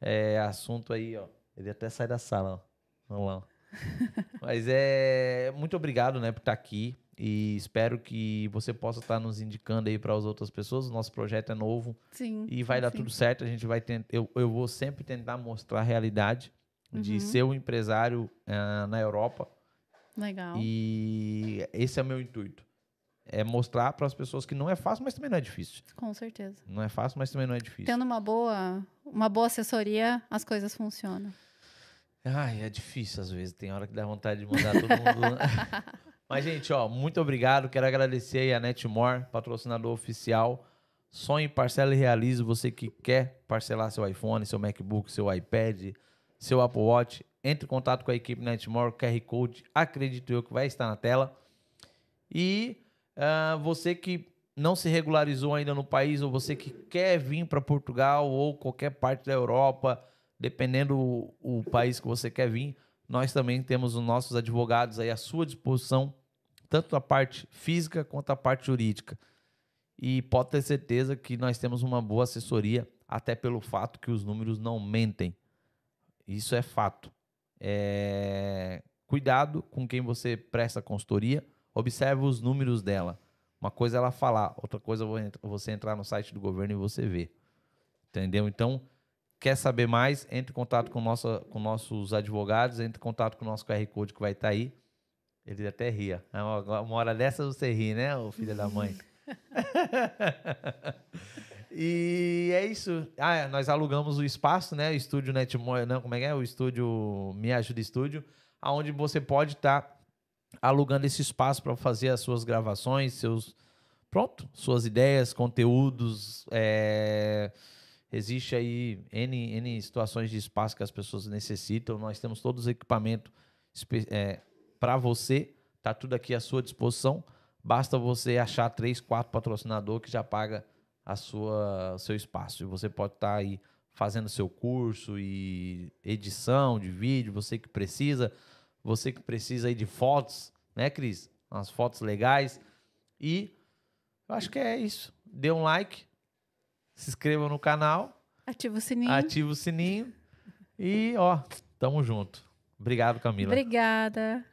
é, assunto aí, ó, ele até sai da sala, ó. Vamos lá. Mas é muito obrigado, né, por estar aqui e espero que você possa estar nos indicando aí para as outras pessoas. O nosso projeto é novo Sim. e vai dar sim. tudo certo. A gente vai tentar, eu, eu vou sempre tentar mostrar a realidade de Uhum. ser um empresário ah, na Europa Legal. e esse é o meu intuito. É mostrar para as pessoas que não é fácil, mas também não é difícil. Com certeza. Não é fácil, mas também não é difícil. Tendo uma boa, uma boa assessoria, as coisas funcionam. Ai, é difícil às vezes. Tem hora que dá vontade de mandar todo mundo. Mas, gente, ó, muito obrigado. Quero agradecer aí a Netmore, patrocinador oficial. Sonhe, parcela e realize. Você que quer parcelar seu iPhone, seu MacBook, seu iPad, seu Apple Watch, entre em contato com a equipe Netmore, QR Code, acredito eu que vai estar na tela. E ah, você que não se regularizou ainda no país, ou você que quer vir para Portugal ou qualquer parte da Europa, dependendo o, o país que você quer vir, nós também temos os nossos advogados aí à sua disposição, tanto a parte física quanto a parte jurídica. E pode ter certeza que nós temos uma boa assessoria, até pelo fato que os números não mentem. Isso é fato. É, Cuidado com quem você presta consultoria, observe os números dela. Uma coisa é ela falar, outra coisa é você entrar no site do governo e você ver. Entendeu? Então, quer saber mais, entre em contato com, nossa, com nossos advogados, entre em contato com o nosso QR Code que vai estar aí. Ele até ria. Uma hora dessa você ri, né, ô filho da mãe? e é isso. Ah, é, nós alugamos o espaço, né? O estúdio Netmore, não, como é que é? O estúdio Me Ajuda Estúdio, aonde você pode estar alugando esse espaço para fazer as suas gravações, seus pronto, suas ideias, conteúdos. é, Existe aí N, N situações de espaço que as pessoas necessitam. Nós temos todos os equipamentos para você. Tá tudo aqui à sua disposição. Basta você achar três, quatro patrocinadores que já paga a sua seu espaço. E você pode estar aí fazendo seu curso e edição de vídeo, você que precisa, você que precisa aí de fotos, né, Cris? Umas fotos legais. E eu acho que é isso. Dê um like, se inscreva no canal, Ativa o sininho. ativa o sininho e, ó, tamo junto. Obrigado, Camila. Obrigada.